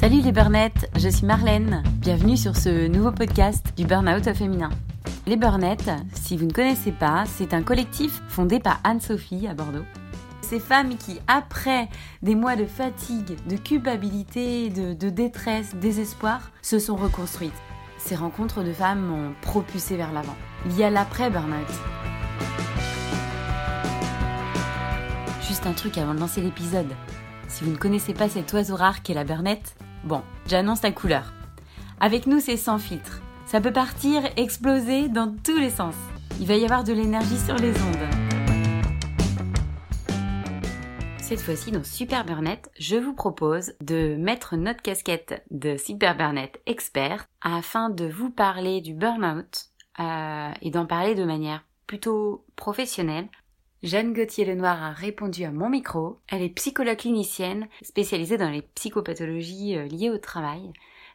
Salut les burnettes, je suis Marlène. Bienvenue sur ce nouveau podcast du Burnout féminin. Les burnettes, si vous ne connaissez pas, c'est un collectif fondé par Anne-Sophie à Bordeaux. Ces femmes qui, après des mois de fatigue, de culpabilité, de, de détresse, désespoir, se sont reconstruites. Ces rencontres de femmes m'ont propulsé vers l'avant. Il y a l'après-burnout. Juste un truc avant de lancer l'épisode. Si vous ne connaissez pas cet oiseau rare qu'est la burnette, Bon, j'annonce la couleur. Avec nous, c'est sans filtre. Ça peut partir, exploser dans tous les sens. Il va y avoir de l'énergie sur les ondes. Cette fois-ci, dans Super Burnett, je vous propose de mettre notre casquette de Super Burnett expert afin de vous parler du burn-out euh, et d'en parler de manière plutôt professionnelle Jeanne Gauthier-Lenoir a répondu à mon micro. Elle est psychologue clinicienne spécialisée dans les psychopathologies euh, liées au travail.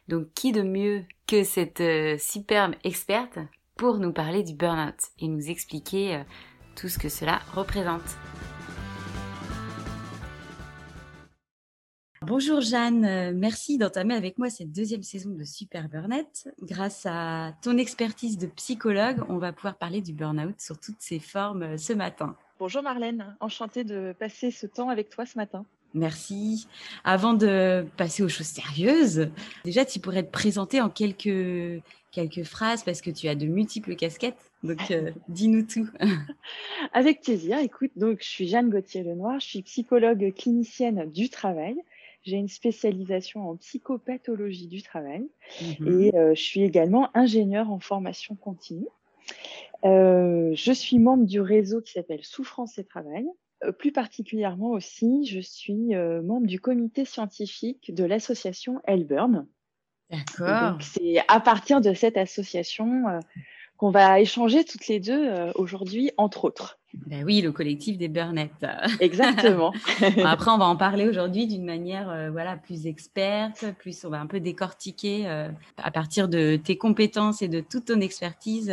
Donc qui de mieux que cette euh, superbe experte pour nous parler du burn-out et nous expliquer euh, tout ce que cela représente? Bonjour Jeanne, merci d'entamer avec moi cette deuxième saison de Super Burnet. Grâce à ton expertise de psychologue, on va pouvoir parler du burn-out sur toutes ses formes ce matin. Bonjour Marlène, enchantée de passer ce temps avec toi ce matin. Merci. Avant de passer aux choses sérieuses, déjà tu pourrais te présenter en quelques, quelques phrases parce que tu as de multiples casquettes. Donc euh, dis-nous tout. avec plaisir. Écoute, donc je suis Jeanne Gauthier-Lenoir, je suis psychologue clinicienne du travail. J'ai une spécialisation en psychopathologie du travail mhm. et euh, je suis également ingénieure en formation continue. Euh, je suis membre du réseau qui s'appelle Souffrance et Travail. Euh, plus particulièrement aussi, je suis euh, membre du comité scientifique de l'association Elburn. D'accord. C'est à partir de cette association qu'on va échanger toutes les deux aujourd'hui, entre autres. Ben oui, le collectif des burnettes. Exactement. après, on va en parler aujourd'hui d'une manière voilà plus experte, plus on va un peu décortiquer à partir de tes compétences et de toute ton expertise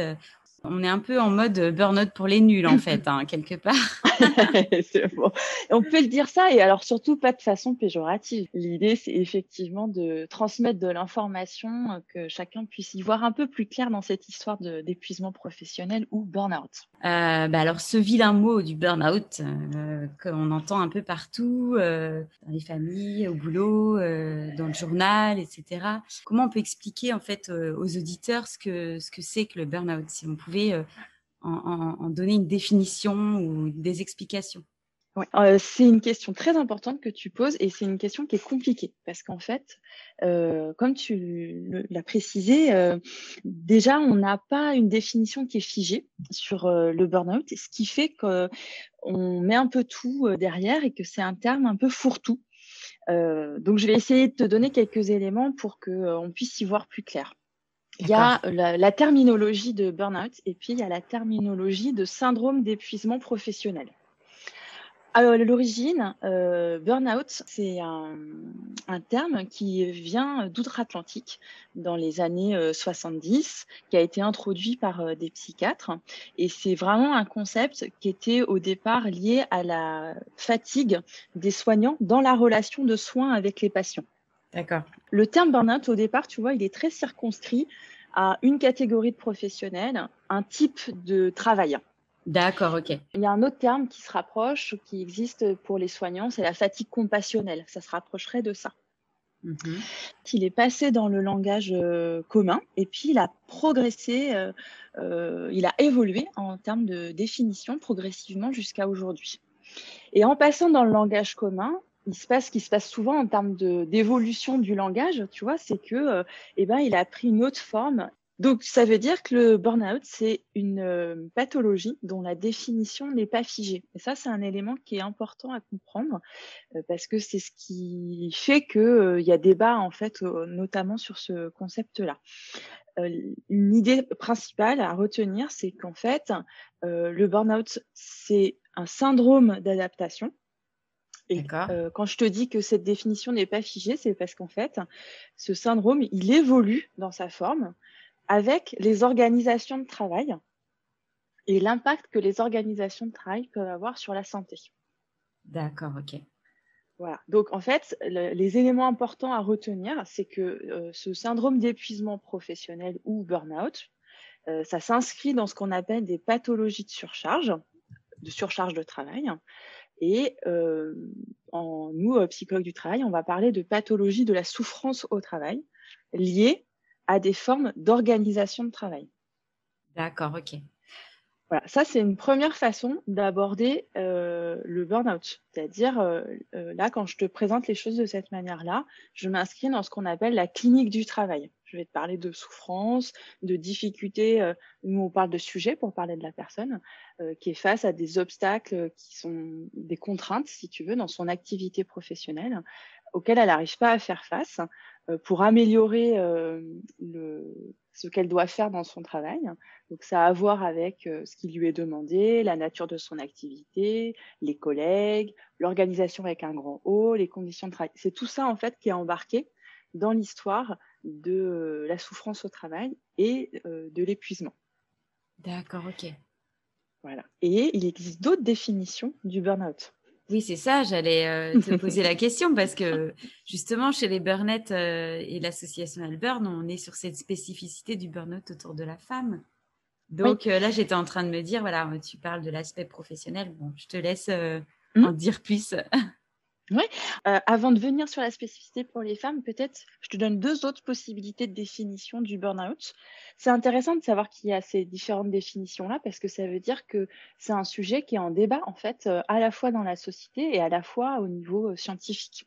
on est un peu en mode burn-out pour les nuls, en fait, hein, quelque part. bon. On peut le dire ça, et alors surtout pas de façon péjorative. L'idée, c'est effectivement de transmettre de l'information, euh, que chacun puisse y voir un peu plus clair dans cette histoire d'épuisement professionnel ou burn-out. Euh, bah alors, ce vilain mot du burn-out, euh, qu'on entend un peu partout, dans les familles, au boulot, dans le journal, etc. Comment on peut expliquer, en fait, aux auditeurs ce que ce que c'est que le burn-out, si on pouvait euh, en, donner une définition ou des explications euh, c'est une question très importante que tu poses et c'est une question qui est compliquée parce qu'en fait, euh, comme tu l'as précisé, déjà on n'a pas une définition qui est figée sur le burn-out, ce qui fait qu'on met un peu tout derrière et que c'est un terme un peu fourre-tout. donc je vais essayer de te donner quelques éléments pour qu'on puisse y voir plus clair. Il y a la, terminologie de burn-out et puis il y a la terminologie de syndrome d'épuisement professionnel. Alors, à l'origine, euh, burn-out, c'est un, terme qui vient d'outre-Atlantique dans les années 70, euh, qui a été introduit par euh, des psychiatres. Et c'est vraiment un concept qui était au départ lié à la fatigue des soignants dans la relation de soins avec les patients. D'accord. Le terme burn-out, au départ, tu vois, il est très circonscrit à une catégorie de professionnels, un type de travail. D'accord, ok. Il y a un autre terme qui se rapproche, qui existe pour les soignants, c'est la fatigue compassionnelle. Ça se rapprocherait de ça. Mhm. Il est passé dans le langage euh, commun et puis il a progressé, euh, euh, il a évolué en termes de définition progressivement jusqu'à aujourd'hui. Et en passant dans le langage commun, il se passe ce qui se passe souvent en termes d'évolution du langage, tu vois, c'est que euh, eh ben, il a pris une autre forme. Donc, ça veut dire que le burn-out, c'est une euh, pathologie dont la définition n'est pas figée. Et ça, c'est un élément qui est important à comprendre euh, parce que c'est ce qui fait qu'il y a débat, en fait, notamment sur ce concept-là. une idée principale à retenir, c'est qu'en fait, le burn-out, c'est un syndrome d'adaptation et euh, quand je te dis que cette définition n'est pas figée, c'est parce qu'en fait, ce syndrome, il évolue dans sa forme avec les organisations de travail et l'impact que les organisations de travail peuvent avoir sur la santé. D'accord, ok. Voilà. Donc, en fait, les éléments importants à retenir, c'est que euh, ce syndrome d'épuisement professionnel ou burn-out, euh, ça s'inscrit dans ce qu'on appelle des pathologies de surcharge, de surcharge de travail. Et euh, en nous, psychologues du travail, on va parler de pathologie de la souffrance au travail liée à des formes d'organisation de travail. D'accord, ok. Voilà, ça c'est une première façon d'aborder euh, le burn-out. C'est-à-dire, euh, euh, là, quand je te présente les choses de cette manière-là, je m'inscris dans ce qu'on appelle la clinique du travail. Je vais te parler de souffrance, de difficultés. nous, on parle de sujet pour parler de la personne qui est face à des obstacles qui sont des contraintes, si tu veux, dans son activité professionnelle, auxquelles elle n'arrive pas à faire face pour améliorer le, ce qu'elle doit faire dans son travail. Donc ça a à voir avec euh, ce qui lui est demandé, la nature de son activité, les collègues, l'organisation avec un grand O, les conditions de travail. C'est tout ça en fait qui est embarqué dans l'histoire de euh, la souffrance au travail et euh, de l'épuisement. D'accord, ok. Voilà. Et il existe d'autres définitions du burn-out. Oui, c'est ça, j'allais euh, te poser la question parce que justement, chez les Burnett euh, et l'association Alburn, on est sur cette spécificité du burn-out autour de la femme. Donc euh, là, j'étais en train de me dire, voilà, tu parles de l'aspect professionnel. Bon, je te laisse mmh. en dire plus. Oui. Euh, avant de venir sur la spécificité pour les femmes, peut-être je te donne deux autres possibilités de définition du burn-out. C'est intéressant de savoir qu'il y a ces différentes définitions-là parce que ça veut dire que c'est un sujet qui est en débat en fait euh, à la fois dans la société et à la fois au niveau euh, scientifique.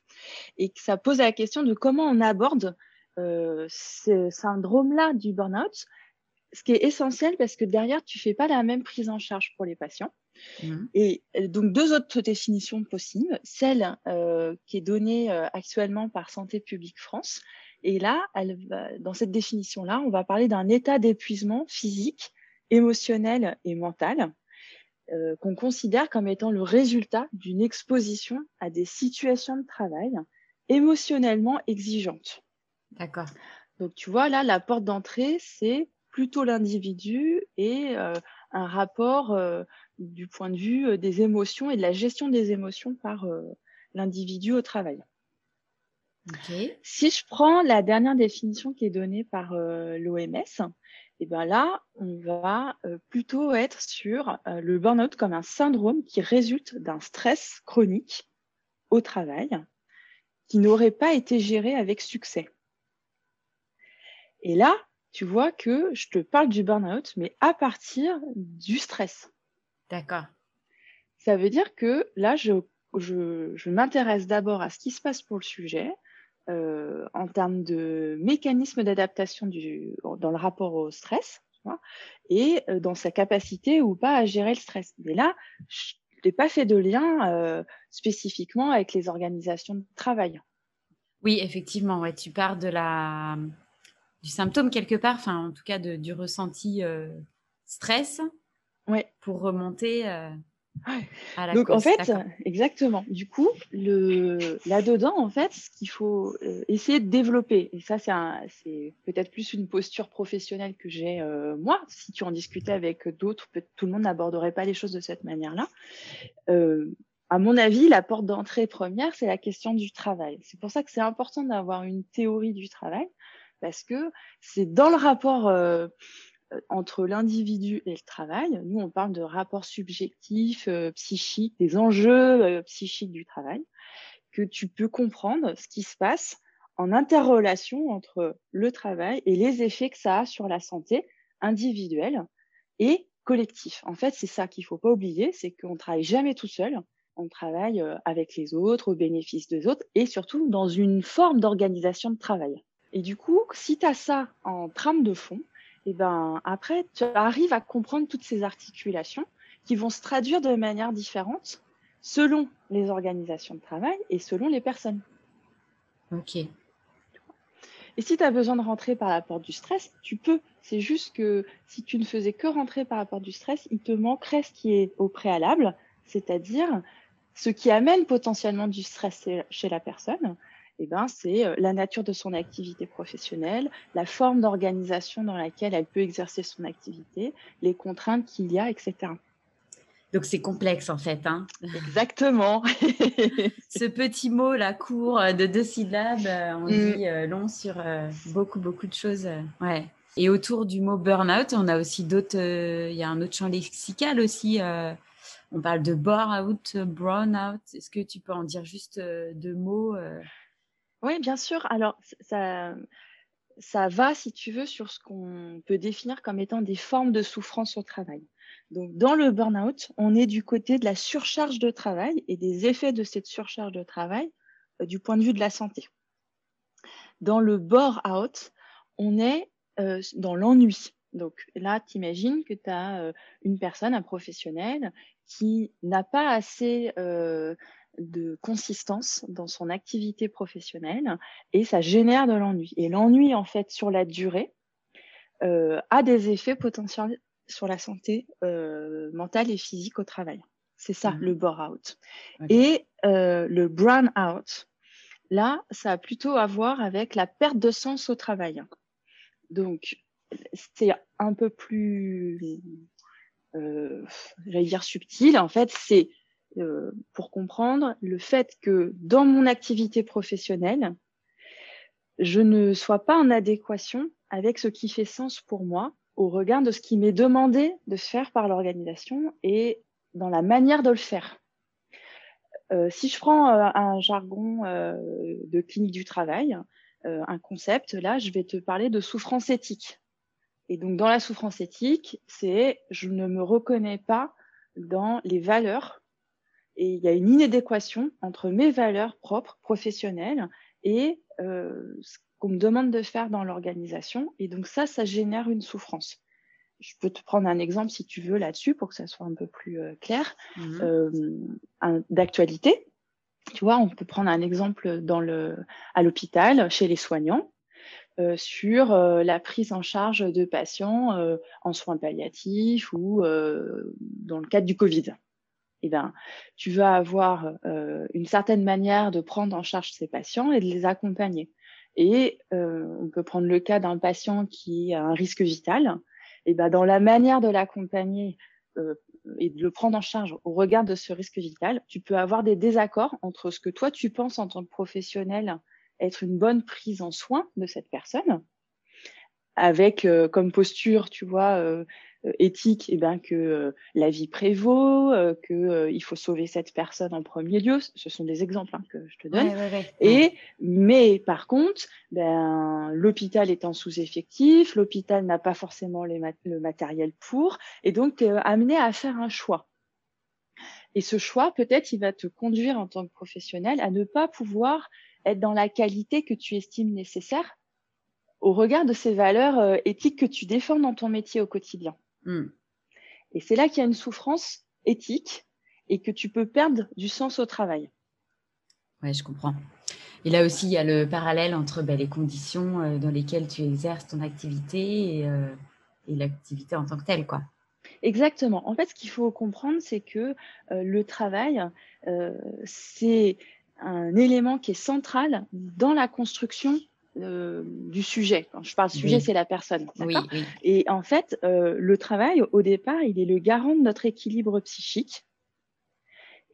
Et que ça pose la question de comment on aborde ce syndrome-là du burn-out, ce qui est essentiel parce que derrière, tu fais pas la même prise en charge pour les patients. Mmh. Et euh, donc deux autres définitions possibles, celle euh, qui est donnée euh, actuellement par Santé publique France. Et là, elle dans cette définition-là, on va parler d'un état d'épuisement physique, émotionnel et mental qu'on considère comme étant le résultat d'une exposition à des situations de travail émotionnellement exigeantes. D'accord. Donc tu vois là, la porte d'entrée, c'est plutôt l'individu et un rapport du point de vue euh, des émotions et de la gestion des émotions par euh, l'individu au travail. Si je prends la dernière définition qui est donnée par euh, l'OMS, et eh ben là, on va plutôt être sur le burn-out comme un syndrome qui résulte d'un stress chronique au travail qui n'aurait pas été géré avec succès. Et là, tu vois que je te parle du burn-out, mais à partir du stress. D'accord. Ça veut dire que là, je, je, m'intéresse d'abord à ce qui se passe pour le sujet, euh, en termes de mécanisme d'adaptation dans le rapport au stress, et euh, dans sa capacité ou pas à gérer le stress. Mais là, je n'ai pas fait de lien euh, spécifiquement avec les organisations de travail. Oui, effectivement, ouais, tu pars de la, du symptôme quelque part, enfin en tout cas de, du ressenti stress ouais. pour remonter euh, à la Donc en fait, exactement. Du coup, le... là-dedans, en fait, ce qu'il faut euh, essayer de développer, et ça c'est peut-être plus une posture professionnelle que j'ai euh, moi, si tu en discutais avec d'autres, tout le monde n'aborderait pas les choses de cette manière-là. à mon avis, la porte d'entrée première, c'est la question du travail. C'est pour ça que c'est important d'avoir une théorie du travail, parce que c'est dans le rapport euh, entre l'individu et le travail. Nous, on parle de rapports subjectifs, euh, psychiques, des enjeux euh, psychiques du travail, que tu peux comprendre ce qui se passe en interrelation entre le travail et les effets que ça a sur la santé individuelle et collective. En fait, c'est ça qu'il faut pas oublier, c'est qu'on travaille jamais tout seul. On travaille avec les autres, au bénéfice des autres, et surtout dans une forme d'organisation de travail. Et du coup, si tu as ça en trame de fond, et ben après, tu arrives à comprendre toutes ces articulations qui vont se traduire de manière différente selon les organisations de travail et selon les personnes. Ok. Et si tu as besoin de rentrer par la porte du stress, tu peux. C'est juste que si tu ne faisais que rentrer par la porte du stress, il te manquerait ce qui est au préalable, c'est-à-dire ce qui amène potentiellement du stress chez la personne, eh ben, c'est euh, la nature de son activité professionnelle, la forme d'organisation dans laquelle elle peut exercer son activité, les contraintes qu'il y a, etc. Donc c'est complexe en fait. Hein Exactement. Ce petit mot là court euh, de deux syllabes, euh, on mm. dit long sur beaucoup beaucoup de choses. ouais. Et autour du mot burn-out, on a aussi d'autres. Il y a un autre champ lexical aussi. on parle de bore-out, brown-out. Est-ce que tu peux en dire juste deux mots Oui, bien sûr. Alors ça ça va, si tu veux, sur ce qu'on peut définir comme étant des formes de souffrance au travail. Donc, dans le burn-out, on est du côté de la surcharge de travail et des effets de cette surcharge de travail euh, du point de vue de la santé. Dans le bore-out, on est euh, dans l'ennui. Donc là, tu imagines que tu as euh, une personne, un professionnel, qui n'a pas assez de consistance dans son activité professionnelle et ça génère de l'ennui. Et l'ennui, en fait, sur la durée, a des effets potentiels sur la santé euh, mentale et physique au travail. C'est ça, mmh. le bore-out. Et euh, le brown-out, là, ça a plutôt à voir avec la perte de sens au travail. Donc, c'est un peu plus, euh, j'allais dire subtil. En fait, c'est pour comprendre le fait que dans mon activité professionnelle, je ne sois pas en adéquation avec ce qui fait sens pour moi au regard de ce qui m'est demandé de faire par l'organisation et dans la manière de le faire. Euh, si je prends euh, un jargon euh, de clinique du travail, un concept, là, je vais te parler de souffrance éthique. Et donc, dans la souffrance éthique, c'est je ne me reconnais pas dans les valeurs et il y a une inadéquation entre mes valeurs propres, professionnelles, et ce qu'on me demande de faire dans l'organisation. Et donc ça, ça génère une souffrance. Je peux te prendre un exemple si tu veux là-dessus pour que ça soit un peu plus euh, clair mmh euh, d'actualité. Tu vois, on peut prendre un exemple dans le, à l'hôpital, chez les soignants, euh, sur euh, la prise en charge de patients euh, en soins palliatifs ou dans le cadre du Covid. Eh ben, tu vas avoir une certaine manière de prendre en charge ces patients et de les accompagner. Et euh, on peut prendre le cas d'un patient qui a un risque vital. Et ben, dans la manière de l'accompagner euh, et de le prendre en charge au regard de ce risque vital, tu peux avoir des désaccords entre ce que toi tu penses en tant que professionnel être une bonne prise en soin de cette personne, avec euh, comme posture, tu vois, euh, éthique, eh ben, que euh, la vie prévaut, euh, que il faut sauver cette personne en premier lieu. Ce sont des exemples hein, que je te donne. Et mais par contre, ben, l'hôpital étant sous-effectif, l'hôpital n'a pas forcément les le matériel pour, et donc tu es amené à faire un choix. Et ce choix, peut-être, il va te conduire en tant que professionnel à ne pas pouvoir être dans la qualité que tu estimes nécessaire au regard de ces valeurs éthiques que tu défends dans ton métier au quotidien. Hmm. Et c'est là qu'il y a une souffrance éthique et que tu peux perdre du sens au travail. Oui, je comprends. Et là aussi, il y a le parallèle entre ben, les conditions euh, dans lesquelles tu exerces ton activité euh, et, l'activité en tant que telle, quoi. Exactement. En fait, ce qu'il faut comprendre, c'est que euh, le travail, c'est un élément qui est central dans la construction euh, du sujet. Quand je parle sujet, c'est la personne. Et en fait, euh, le travail, au départ, il est le garant de notre équilibre psychique.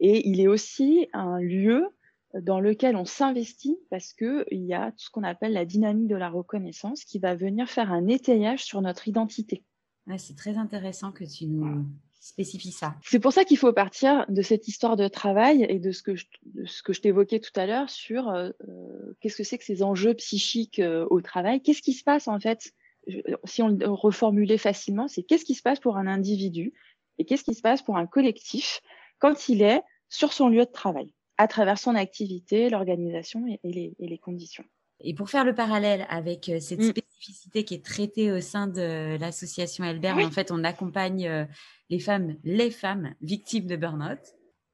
Et il est aussi un lieu dans lequel on s'investit parce qu'il y a tout ce qu'on appelle la dynamique de la reconnaissance qui va venir faire un étayage sur notre identité. c'est très intéressant que tu nous, spécifie ça. C'est pour ça qu'il faut partir de cette histoire de travail et de ce que je, t'évoquais tout à l'heure sur euh, euh, qu'est-ce que c'est que ces enjeux psychiques euh, au travail? Qu'est-ce qui se passe en fait? Si on le reformulait facilement, c'est qu'est-ce qui se passe pour un individu et qu'est-ce qui se passe pour un collectif quand il est sur son lieu de travail, à travers son activité, l'organisation et, et les conditions? Et pour faire le parallèle avec cette mm. spécificité qui est traitée au sein de l'association Elbert, en fait, on accompagne les femmes, les femmes victimes de burn-out.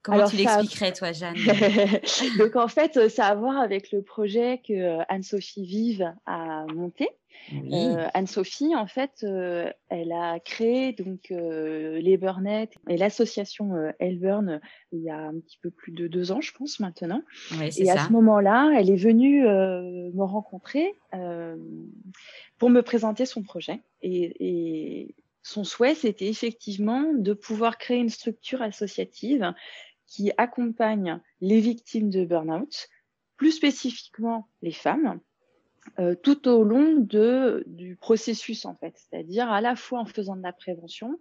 Comment tu l'expliquerais, toi, Jeanne Donc, en fait, ça a à voir avec le projet que euh, Anne-Sophie Vive a monté. Euh, Anne-Sophie, en fait, euh, elle a créé donc les Burnet et l'association Elburn il y a un petit peu plus de deux ans, je pense maintenant. et à ce moment-là, elle est venue me rencontrer pour me présenter son projet. Et, et son souhait, c'était effectivement de pouvoir créer une structure associative qui accompagne les victimes de burn-out, plus spécifiquement les femmes, euh, tout au long de, du processus en fait, c'est-à-dire à la fois en faisant de la prévention,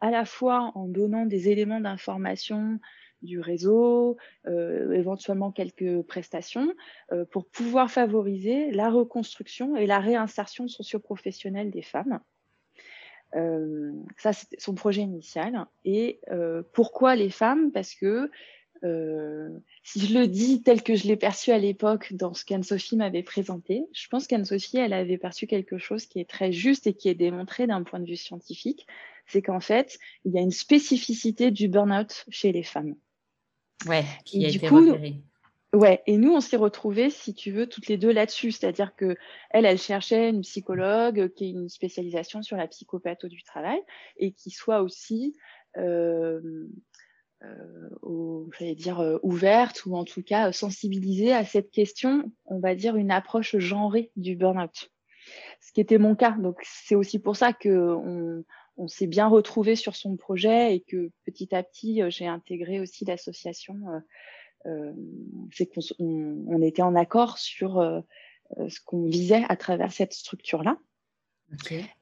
à la fois en donnant des éléments d'information du réseau, euh, éventuellement quelques prestations, euh, pour pouvoir favoriser la reconstruction et la réinsertion socio-professionnelle des femmes. Euh, ça, c'est son projet initial. Et euh, pourquoi les femmes? Parce que euh, si je le dis tel que je l'ai perçu à l'époque dans ce qu'Anne-Sophie m'avait présenté, je pense qu'Anne-Sophie, elle avait perçu quelque chose qui est très juste et qui est démontré d'un point de vue scientifique. C'est qu'en fait, il y a une spécificité du burn-out chez les femmes. Ouais, qui a été coup, repérée. Ouais, et nous, on s'est retrouvés, si tu veux, toutes les deux là-dessus. C'est-à-dire que elle, elle cherchait une psychologue qui ait une spécialisation sur la psychopatho du travail et qui soit aussi, euh, euh, dire, euh, ouverte ou en tout cas sensibilisée à cette question, on va dire une approche genrée du burn-out. Ce qui était mon cas. Donc, c'est aussi pour ça que on, s'est bien retrouvé sur son projet et que petit à petit, j'ai intégré aussi l'association euh, c'est qu'on on, était en accord sur euh, euh, ce qu'on visait à travers cette structure-là.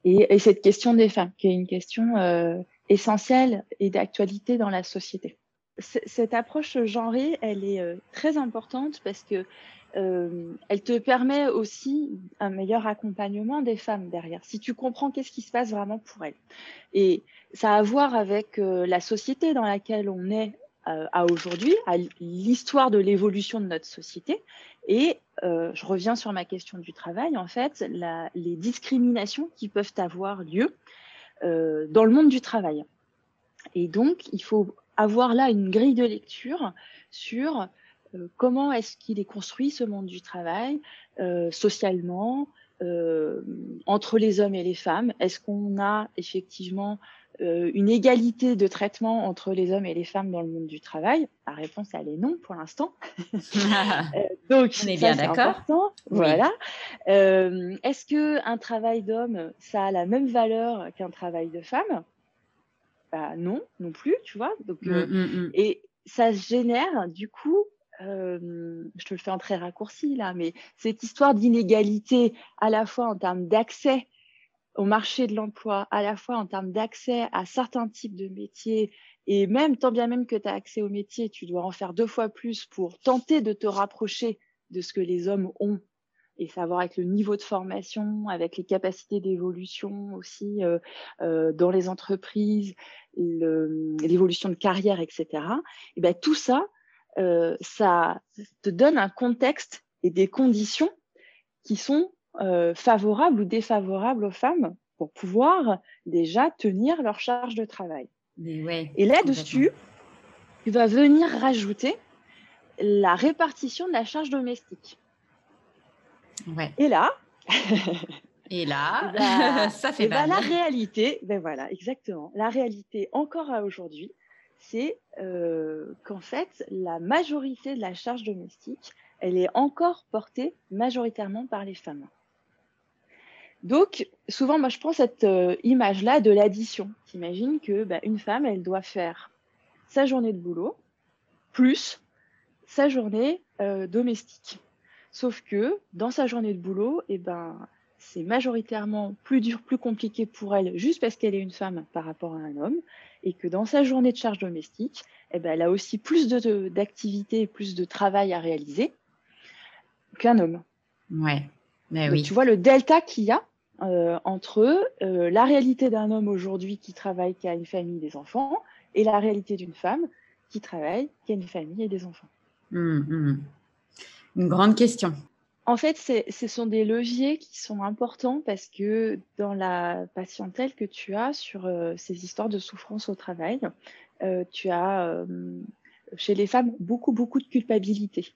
Et, et, cette question des femmes, qui est une question essentielle et d'actualité dans la société. cette approche genrée, elle est très importante parce que euh, elle te permet aussi un meilleur accompagnement des femmes derrière, si tu comprends qu'est-ce qui se passe vraiment pour elles. Et ça a à voir avec euh, la société dans laquelle on est euh, à aujourd'hui, à l'histoire de l'évolution de notre société. Et euh, je reviens sur ma question du travail, en fait, la, les discriminations qui peuvent avoir lieu euh, dans le monde du travail. Et donc, il faut avoir là une grille de lecture sur euh, comment est-ce qu'il est construit ce monde du travail, euh, socialement, euh, entre les hommes et les femmes. Est-ce qu'on a effectivement euh, une égalité de traitement entre les hommes et les femmes dans le monde du travail? La réponse, elle est non pour l'instant. Euh, donc, on est bien d'accord. Voilà. Euh, Est-ce que un travail d'homme, ça a la même valeur qu'un travail de femme? Bah, Non, non plus, tu vois. Donc, mm, euh, mm, mm. Et ça génère, du coup, euh, je te le fais en très raccourci là, mais cette histoire d'inégalité à la fois en termes d'accès au marché de l'emploi, à la fois en termes d'accès à certains types de métiers, et même, tant bien même que tu as accès au métier, tu dois en faire deux fois plus pour tenter de te rapprocher de ce que les hommes ont, et savoir avec le niveau de formation, avec les capacités d'évolution aussi euh, euh, dans les entreprises, l'évolution de carrière, etc. Et ben tout ça, euh, ça te donne un contexte et des conditions qui sont euh, favorables ou défavorables aux femmes pour pouvoir déjà tenir leur charge de travail. et là-dessus, tu vas venir rajouter la répartition de la charge domestique. Et là, et là, ben, ça fait ben, mal. la réalité, ben voilà, exactement. La réalité encore à aujourd'hui, c'est euh, qu'en fait, la majorité de la charge domestique, elle est encore portée majoritairement par les femmes. Donc, souvent, moi, je prends cette euh, image-là de l'addition. T'imagines que bah, une femme, elle doit faire sa journée de boulot plus sa journée euh, domestique. Sauf que dans sa journée de boulot, eh ben, c'est majoritairement plus dur, plus compliqué pour elle, juste parce qu'elle est une femme par rapport à un homme, et que dans sa journée de charge domestique, eh ben, elle a aussi plus d'activités et plus de travail à réaliser qu'un homme. Ouais. Mais oui. Tu vois le delta qu'il y a euh, entre euh, la réalité d'un homme aujourd'hui qui travaille, qui a une famille, des enfants, et la réalité d'une femme qui travaille, qui a une famille et des enfants. Hum, hum. Une grande question. En fait, ce sont des leviers qui sont importants parce que dans la patientèle que tu as sur euh, ces histoires de souffrance au travail, tu as chez les femmes beaucoup, beaucoup de culpabilité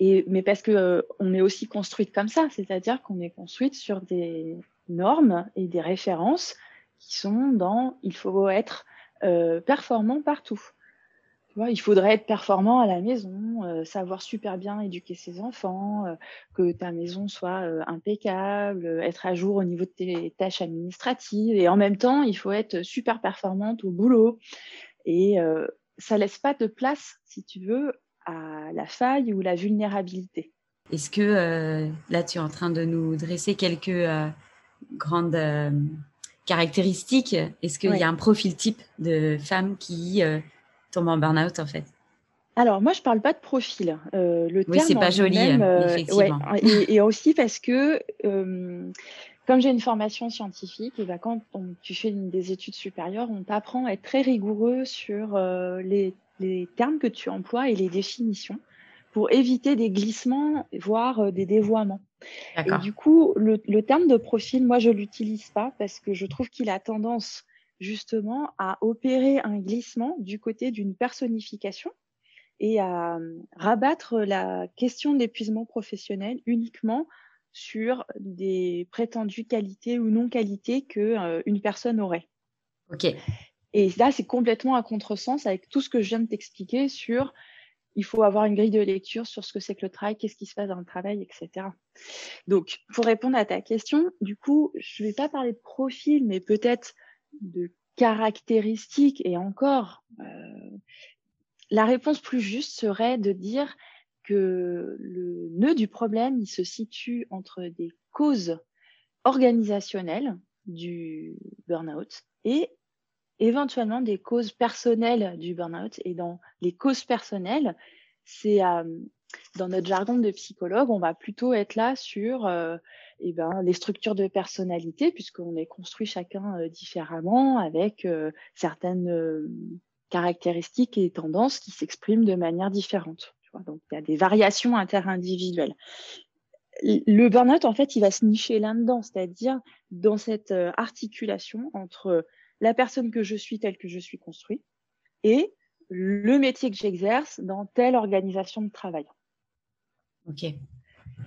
mais parce que euh, on est aussi construite comme ça, c'est-à-dire qu'on est construite sur des normes et des références qui sont dans il faut être euh, performant partout. il faudrait être performant à la maison, euh, savoir super bien éduquer ses enfants, euh, que ta maison soit euh, impeccable, être à jour au niveau de tes tâches administratives. Et en même temps, il faut être super performante au boulot. Et ça laisse pas de place, si tu veux, à la faille ou la vulnérabilité. Est-ce que là, tu es en train de nous dresser quelques grandes caractéristiques Est-ce qu'il y a un profil type de femme qui tombe en burn-out en fait? Alors moi je parle pas de profil. Euh, le oui, c'est pas joli, euh, effectivement. et, aussi parce que euh, comme j'ai une formation scientifique, et ben, quand tu fais des études supérieures, on t'apprend à être très rigoureux sur les, termes que tu emploies et les définitions pour éviter des glissements, voire des dévoiements. Et du coup, le, le, terme de profil, moi je l'utilise pas parce que je trouve qu'il a tendance justement à opérer un glissement du côté d'une personnification et à euh, rabattre la question de l'épuisement professionnel uniquement sur des prétendues qualités ou non qualités que euh, personne aurait. Ok. Et là, c'est complètement à contresens avec tout ce que je viens de t'expliquer sur il faut avoir une grille de lecture sur ce que c'est que le travail, qu'est-ce qui se passe dans le travail, etc. Donc, pour répondre à ta question, du coup, je ne vais pas parler de profil, mais peut-être de caractéristiques et encore, euh, la réponse plus juste serait de dire que le nœud du problème, il se situe entre des causes organisationnelles du burn-out et éventuellement des causes personnelles du burn-out. Et dans les causes personnelles, c'est euh, dans notre jargon de psychologue, on va plutôt être là sur euh, eh ben, les structures de personnalité, puisqu'on est construit chacun euh, différemment, avec euh, certaines caractéristiques et tendances qui s'expriment de manière différente. Donc, il y a des variations interindividuelles. Le burn-out, en fait, il va se nicher là-dedans, c'est-à-dire dans cette articulation entre la personne que je suis telle que je suis construit et le métier que j'exerce dans telle organisation de travail. Ok.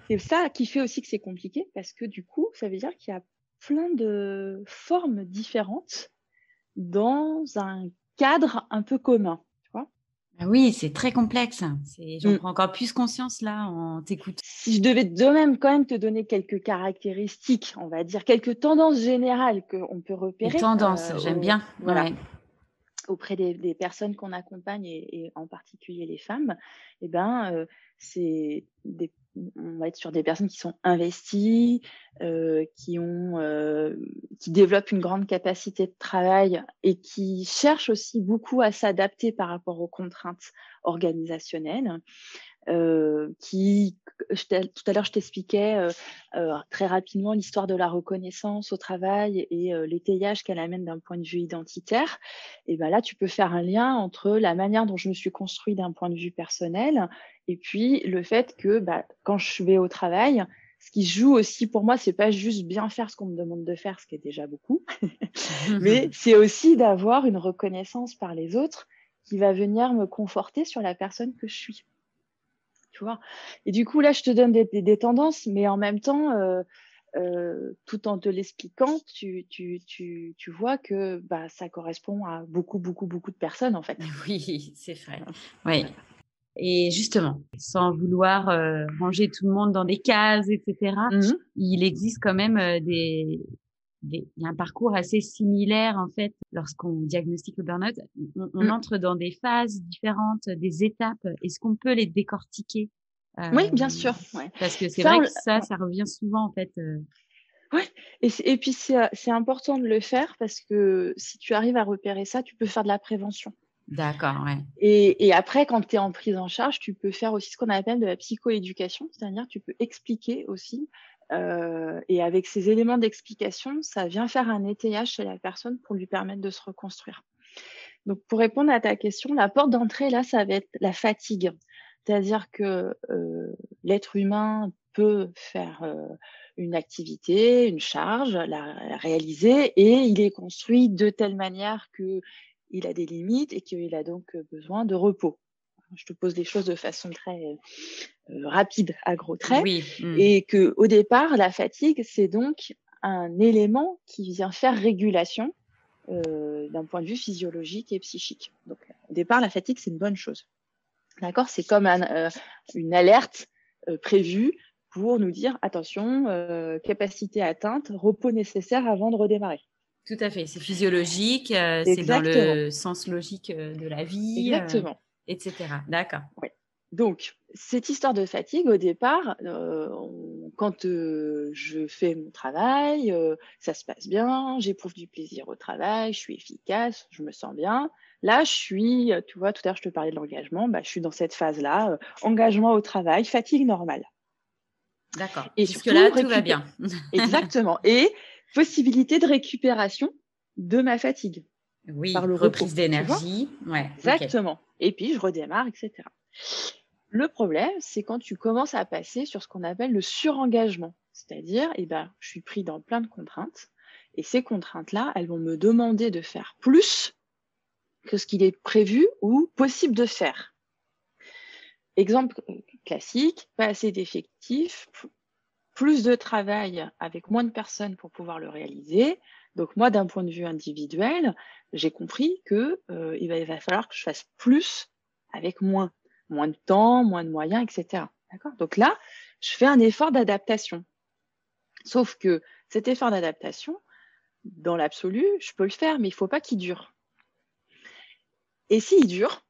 C'est ça qui fait aussi que c'est compliqué parce que du coup, ça veut dire qu'il y a plein de formes différentes dans un cadre un peu commun. Tu vois ah oui, c'est très complexe. J'en mm. prends encore plus conscience là en t'écoutant. Si je devais de même quand même te donner quelques caractéristiques, on va dire quelques tendances générales qu'on peut repérer. Les tendances, euh, j'aime bien. Voilà. auprès des, personnes qu'on accompagne et, en particulier les femmes, eh ben, euh, c'est des on va être sur des personnes qui sont investies, euh, qui ont, euh, qui développent une grande capacité de travail et qui cherchent aussi beaucoup à s'adapter par rapport aux contraintes organisationnelles. Euh, qui, tout à l'heure, je t'expliquais très rapidement l'histoire de la reconnaissance au travail et l'étayage qu'elle amène d'un point de vue identitaire. Et ben là, tu peux faire un lien entre la manière dont je me suis construit d'un point de vue personnel et puis le fait que bah, quand je vais au travail, ce qui joue aussi pour moi, c'est pas juste bien faire ce qu'on me demande de faire, ce qui est déjà beaucoup, mais c'est aussi d'avoir une reconnaissance par les autres qui va venir me conforter sur la personne que je suis vois? Et du coup, là, je te donne des, tendances, mais en même temps, euh, euh, tout en te l'expliquant, tu, vois que bah, ça correspond à beaucoup, beaucoup, beaucoup de personnes, en fait. Oui, c'est vrai. Oui. Et justement, sans vouloir euh, ranger tout le monde dans des cases, etc., mmh il existe quand même des, il y a un parcours assez similaire en fait lorsqu'on diagnostique le burn-out. On, mmh. entre dans des phases différentes, des étapes. Est-ce qu'on peut les décortiquer Oui, bien sûr. Parce que c'est vrai que ça, ça revient souvent en fait. Euh. Oui, et, et, puis c'est important de le faire parce que si tu arrives à repérer ça, tu peux faire de la prévention. D'accord, ouais. Et, après, quand tu es en prise en charge, tu peux faire aussi ce qu'on appelle de la psychoéducation, c'est-à-dire tu peux expliquer aussi euh, et avec ces éléments d'explication, ça vient faire un étayage chez la personne pour lui permettre de se reconstruire. Donc, pour répondre à ta question, la porte d'entrée, là, ça va être la fatigue. C'est-à-dire que euh, l'être humain peut faire euh, une activité, une charge, la, réaliser, et il est construit de telle manière qu'il a des limites et qu'il a donc besoin de repos je te pose les choses de façon très euh, rapide, à gros traits, mmh. et que au départ, la fatigue, c'est donc un élément qui vient faire régulation euh, d'un point de vue physiologique et psychique. Donc, on départ, la fatigue, c'est une bonne chose. D'accord? C'est comme euh, une alerte euh, prévue pour nous dire attention, euh, capacité atteinte, repos nécessaire avant de redémarrer. Tout à fait, c'est physiologique, c'est dans le sens logique de la vie, Exactement. etc. D'accord. Oui. Donc, cette histoire de fatigue, au départ, quand je fais mon travail, ça se passe bien, j'éprouve du plaisir au travail, je suis efficace, je me sens bien. Là, je suis, tu vois, tout à l'heure, je te parlais de l'engagement, bah, je suis dans cette phase-là, engagement au travail, fatigue normale. D'accord. Et jusque-là, tout va bien. Exactement. Et possibilité de récupération de ma fatigue. Oui, par le reprise d'énergie. Ouais, Exactement. Et puis, je redémarre, etc. Le problème, c'est quand tu commences à passer sur ce qu'on appelle le surengagement. C'est-à-dire, eh ben, je suis pris dans plein de contraintes. Et ces contraintes-là, elles vont me demander de faire plus que ce qu'il est prévu ou possible de faire. Exemple classique, pas assez d'effectifs, plus de travail avec moins de personnes pour pouvoir le réaliser. Donc moi, d'un point de vue individuel, j'ai compris que euh, il, va, falloir que je fasse plus avec moins, moins de temps, moins de moyens, etc. D'accord? Donc là, je fais un effort d'adaptation. Sauf que cet effort d'adaptation, dans l'absolu, je peux le faire, mais il ne faut pas qu'il dure. Et s'il dure,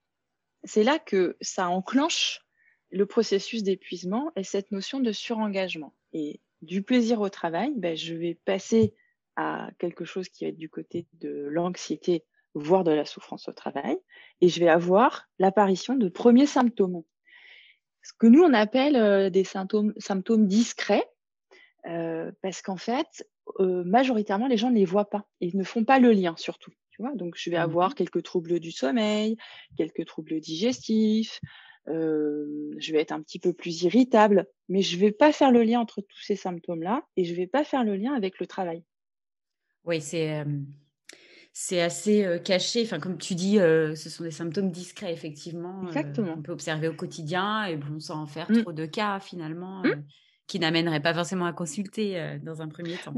c'est là que ça enclenche le processus d'épuisement et cette notion de surengagement. Et du plaisir au travail, ben, je vais passer à quelque chose qui va être du côté de l'anxiété, voire de la souffrance au travail, et je vais avoir l'apparition de premiers symptômes. Ce que nous, on appelle euh, des symptômes, symptômes discrets, euh, parce qu'en fait, euh, majoritairement, les gens ne les voient pas. Ils ne font pas le lien, surtout. Donc, je vais avoir mmh quelques troubles du sommeil, quelques troubles digestifs, je vais être un petit peu plus irritable, mais je ne vais pas faire le lien entre tous ces symptômes-là et je ne vais pas faire le lien avec le travail. Oui, c'est c'est assez caché. Enfin, comme tu dis, ce sont des symptômes discrets, effectivement. Exactement. on peut observer au quotidien et bon, sans en faire mmh. trop de cas, finalement, mmh. qui n'amèneraient pas forcément à consulter dans un premier temps.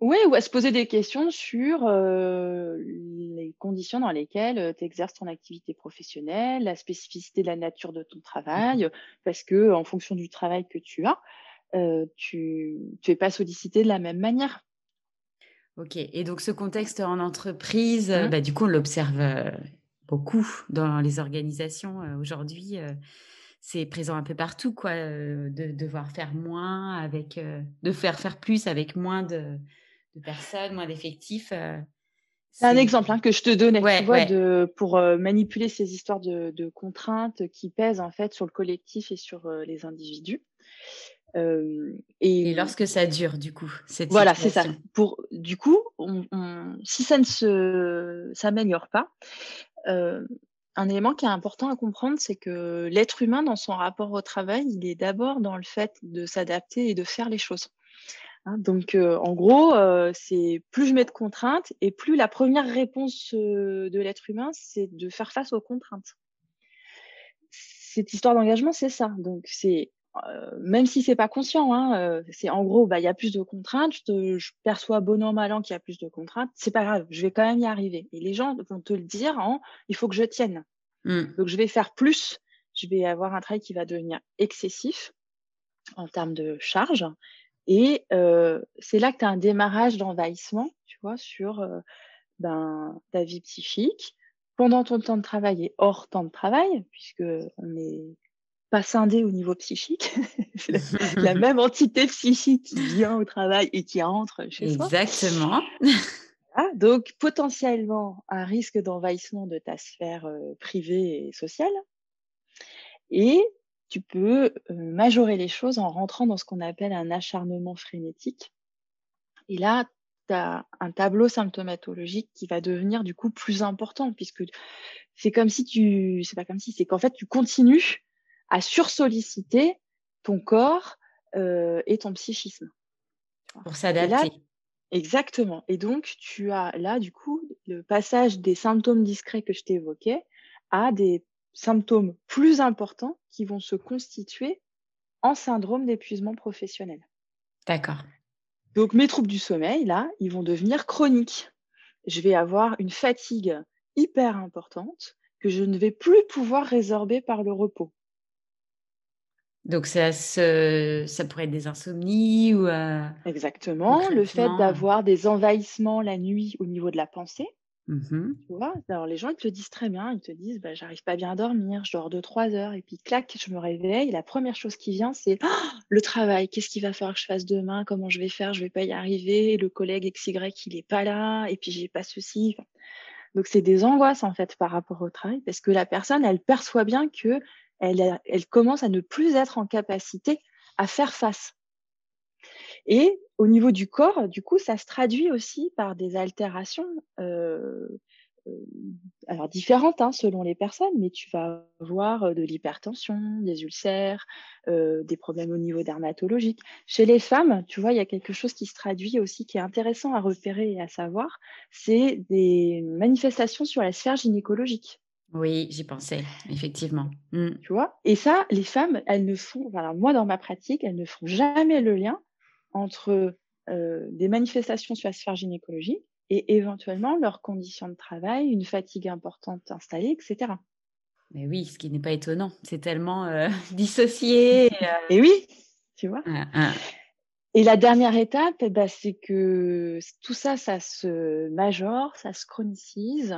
Oui, ou à se poser des questions sur les conditions dans lesquelles tu exerces ton activité professionnelle, la spécificité de la nature de ton travail, parce que en fonction du travail que tu as, tu n'es pas sollicité de la même manière. Ok, et donc ce contexte en entreprise, mmh. bah, du coup, on l'observe beaucoup dans les organisations aujourd'hui. c'est présent un peu partout, quoi, de devoir faire moins avec, de faire faire plus avec moins de, personnes, moins d'effectifs. Euh, c'est un exemple hein, que je te donnais, tu vois, de, pour euh, manipuler ces histoires de, contraintes qui pèsent en fait sur le collectif et sur euh, les individus. et, lorsque ça dure, du coup, cette voilà, c'est ça. Pour du coup, si ça ne se s'améliore pas, un élément qui est important à comprendre, c'est que l'être humain, dans son rapport au travail, il est d'abord dans le fait de s'adapter et de faire les choses. Hein, donc, en gros, c'est plus je mets de contraintes et plus la première réponse de l'être humain, c'est de faire face aux contraintes. Cette histoire d'engagement, c'est ça. Donc, c'est même si c'est pas conscient, hein, c'est en gros, bah, il y a plus de contraintes, je, perçois bon an mal an qu'il y a plus de contraintes, c'est pas grave, je vais quand même y arriver. Et les gens vont te le dire en, il faut que je tienne. Mmh. Donc, je vais faire plus, je vais avoir un travail qui va devenir excessif en termes de charge et c'est là que tu as un démarrage d'envahissement, tu vois, sur ben, ta vie psychique, pendant ton temps de travail et hors temps de travail, puisque on n'est pas scindé au niveau psychique. c'est la, même entité psychique qui vient au travail et qui entre chez soi. Exactement. donc, potentiellement, un risque d'envahissement de ta sphère privée et sociale. Et tu peux majorer les choses en rentrant dans ce qu'on appelle un acharnement frénétique. Et là, tu as un tableau symptomatologique qui va devenir du coup plus important puisque c'est comme si tu, c'est pas comme si, c'est qu'en fait tu continues à sursolliciter ton corps et ton psychisme. Pour s'adapter. Exactement. Et donc, tu as là, du coup, le passage des symptômes discrets que je t'évoquais à des symptômes plus importants qui vont se constituer en syndrome d'épuisement professionnel. D'accord. Donc mes troubles du sommeil, là, ils vont devenir chroniques. Je vais avoir une fatigue hyper importante que je ne vais plus pouvoir résorber par le repos. Donc ça, ça pourrait être des insomnies ou... Euh, Exactement, le fait d'avoir des envahissements la nuit au niveau de la pensée. Mmh tu vois? Alors les gens ils te le disent très bien, ils te disent bah, j'arrive pas bien à dormir, je dors 2-3 heures et puis clac, je me réveille. La première chose qui vient c'est «Oh, le travail, qu'est-ce qu'il va falloir que je fasse demain, comment je vais faire, je vais pas y arriver, le collègue XY il est pas là et puis j'ai pas ceci. Donc c'est des angoisses en fait par rapport au travail parce que la personne elle perçoit bien que elle, elle commence à ne plus être en capacité à faire face. Et au niveau du corps, du coup, ça se traduit aussi par des altérations, euh, euh, alors différentes hein, selon les personnes, mais tu vas avoir euh, de l'hypertension, des ulcères, des problèmes au niveau dermatologique. Chez les femmes, tu vois, il y a quelque chose qui se traduit aussi, qui est intéressant à repérer et à savoir, c'est des manifestations sur la sphère gynécologique. Oui, j'y pensais, effectivement. Mmh. Tu vois? Et ça, les femmes, elles ne font, voilà, moi dans ma pratique, elles ne font jamais le lien entre euh, des manifestations sur la sphère gynécologique et éventuellement leurs conditions de travail, une fatigue importante installée, etc. Mais oui, ce qui n'est pas étonnant, c'est tellement euh, dissocié. Euh. Et oui, tu vois. Ah, ah. Et la dernière étape, eh ben, c'est que tout ça, ça se majore, ça se chronicise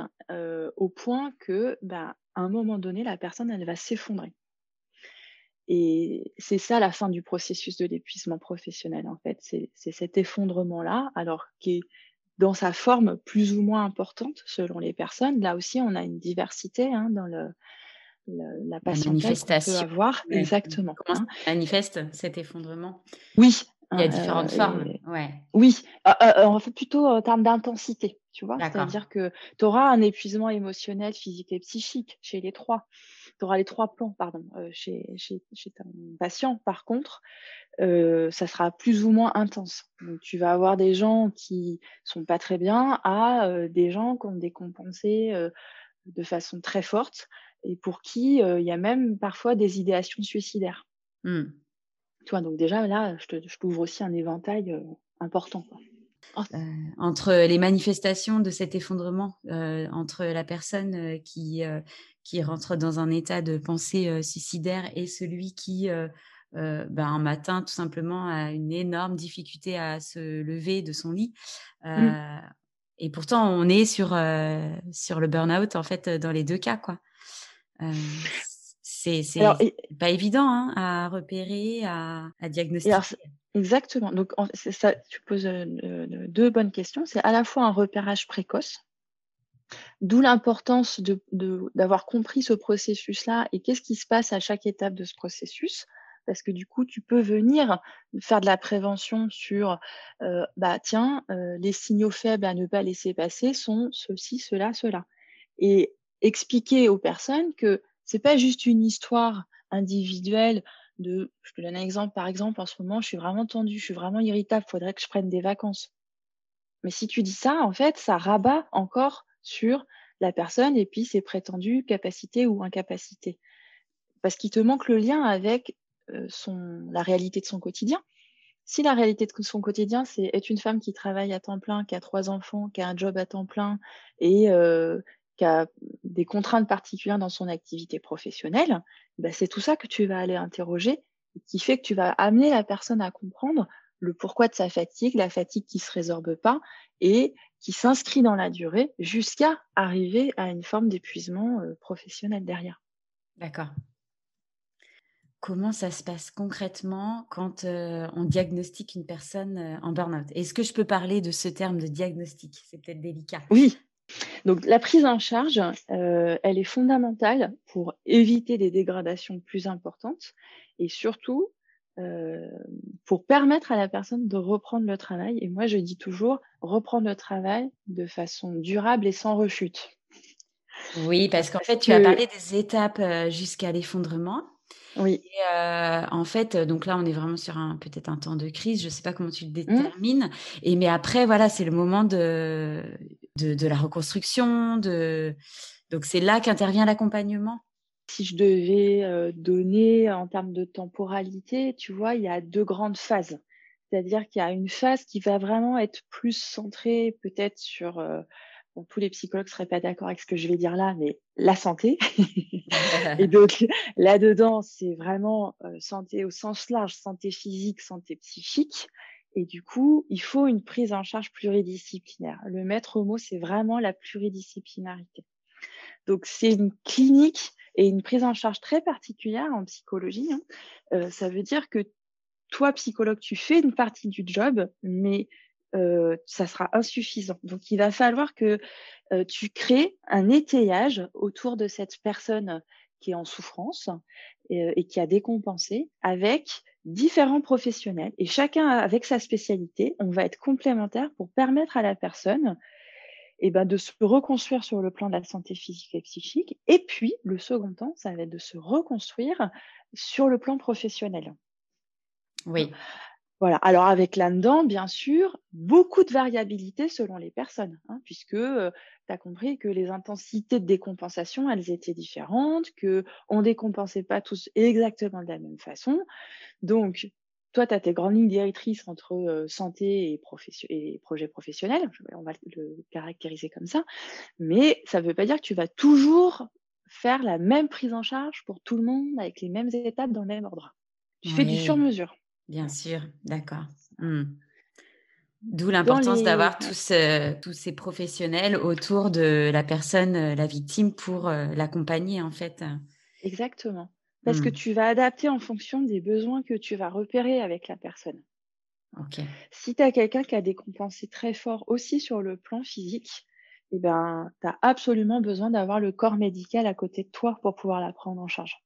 au point que, ben, à un moment donné, la personne, elle va s'effondrer. Et c'est ça la fin du processus de l'épuisement professionnel, en fait. C'est cet effondrement-là, alors qui est dans sa forme plus ou moins importante selon les personnes. Là aussi, on a une diversité hein, dans le, la patientèle qu'on peut avoir. Exactement. Comment hein. manifeste cet effondrement? Oui. Il y a différentes euh, formes. Ouais. Oui, euh, euh, en fait plutôt en termes d'intensité, tu vois. C'est-à-dire que tu auras un épuisement émotionnel, physique et psychique chez les trois tu auras les trois plans, pardon, euh, chez, chez, chez, ton patient. Par contre, euh, ça sera plus ou moins intense. Donc, tu vas avoir des gens qui sont pas très bien à euh, des gens qui ont décompensé de façon très forte et pour qui il y a même parfois des idéations suicidaires. Tu vois, donc déjà là, je t'ouvre aussi un éventail important. entre les manifestations de cet effondrement, entre la personne qui qui rentre dans un état de pensée euh, suicidaire et celui qui, euh, euh, ben, un matin, tout simplement, a une énorme difficulté à se lever de son lit. Mmh. Et pourtant, on est sur, sur le burn-out, en fait, dans les deux cas, quoi. c'est pas évident hein, à repérer, à, à diagnostiquer. exactement. Donc, ça, tu poses deux bonnes questions. C'est à la fois un repérage précoce, D'où l'importance d'avoir compris ce processus-là et qu'est-ce qui se passe à chaque étape de ce processus. Parce que du coup, tu peux venir faire de la prévention sur, euh, bah tiens, euh, les signaux faibles à ne pas laisser passer sont ceci, cela, cela. Et expliquer aux personnes que c'est pas juste une histoire individuelle de, je te donne un exemple, par exemple, en ce moment, je suis vraiment tendue, je suis vraiment irritable, faudrait que je prenne des vacances. Mais si tu dis ça, en fait, ça rabat encore sur la personne et puis ses prétendues capacités ou incapacités. Parce qu'il te manque le lien avec euh, la réalité de son quotidien. Si la réalité de son quotidien, c'est être une femme qui travaille à temps plein, qui a trois enfants, qui a un job à temps plein et euh, qui a des contraintes particulières dans son activité professionnelle, bah c'est tout ça que tu vas aller interroger, qui fait que tu vas amener la personne à comprendre le pourquoi de sa fatigue, la fatigue qui se résorbe pas et qui s'inscrit dans la durée jusqu'à arriver à une forme d'épuisement euh, professionnel derrière. D'accord. Comment ça se passe concrètement quand euh, on diagnostique une personne euh, en burn-out? Est-ce que je peux parler de ce terme de diagnostic? C'est peut-être délicat. Oui. Donc la prise en charge, elle est fondamentale pour éviter des dégradations plus importantes et surtout euh, pour permettre à la personne de reprendre le travail. Et moi, je dis toujours, reprendre le travail de façon durable et sans rechute. Oui, parce qu'en fait, tu as parlé des étapes euh, jusqu'à l'effondrement. Oui. Euh, en fait, donc là, on est vraiment sur un peut-être un temps de crise. Je ne sais pas comment tu le mmh. détermines. Et mais après, voilà, c'est le moment de, de, de la reconstruction. De... Donc c'est là qu'intervient l'accompagnement si je devais donner en termes de temporalité, tu vois, il y a deux grandes phases. C'est-à-dire qu'il y a une phase qui va vraiment être plus centrée peut-être sur tous les psychologues ne seraient pas d'accord avec ce que je vais dire là, mais la santé. et donc, là-dedans, c'est vraiment euh, santé au sens large, santé physique, santé psychique. Et du coup, il faut une prise en charge pluridisciplinaire. Le maître mot, c'est vraiment la pluridisciplinarité. Donc, c'est une clinique et une prise en charge très particulière en psychologie. Hein. Euh, ça veut dire que toi, psychologue, tu fais une partie du job, mais euh, ça sera insuffisant. Donc, il va falloir que euh, tu crées un étayage autour de cette personne qui est en souffrance et, et, qui a décompensé avec différents professionnels et chacun avec sa spécialité. On va être complémentaires pour permettre à la personne et ben, de se reconstruire sur le plan de la santé physique et psychique. Et puis, le second temps, ça va être de se reconstruire sur le plan professionnel. Oui. Voilà. Alors avec là-dedans, bien sûr, beaucoup de variabilité selon les personnes, hein, puisque euh, tu as compris que les intensités de décompensation, elles étaient différentes, que on décompensait pas tous exactement de la même façon. Donc, toi, tu as tes grandes lignes directrices entre euh, santé et, et projet professionnel, on va le caractériser comme ça, mais ça ne veut pas dire que tu vas toujours faire la même prise en charge pour tout le monde avec les mêmes étapes dans le même ordre. Tu fais du sur-mesure. Bien sûr, d'accord. Mmh. D'où l'importance d'avoir tous, euh, tous ces professionnels autour de la personne, la victime, pour l'accompagner en fait. Exactement parce que mmh. tu vas adapter en fonction des besoins que tu vas repérer avec la personne. Si tu as quelqu'un qui a décompensé très fort aussi sur le plan physique, eh ben, tu as absolument besoin d'avoir le corps médical à côté de toi pour pouvoir la prendre en charge.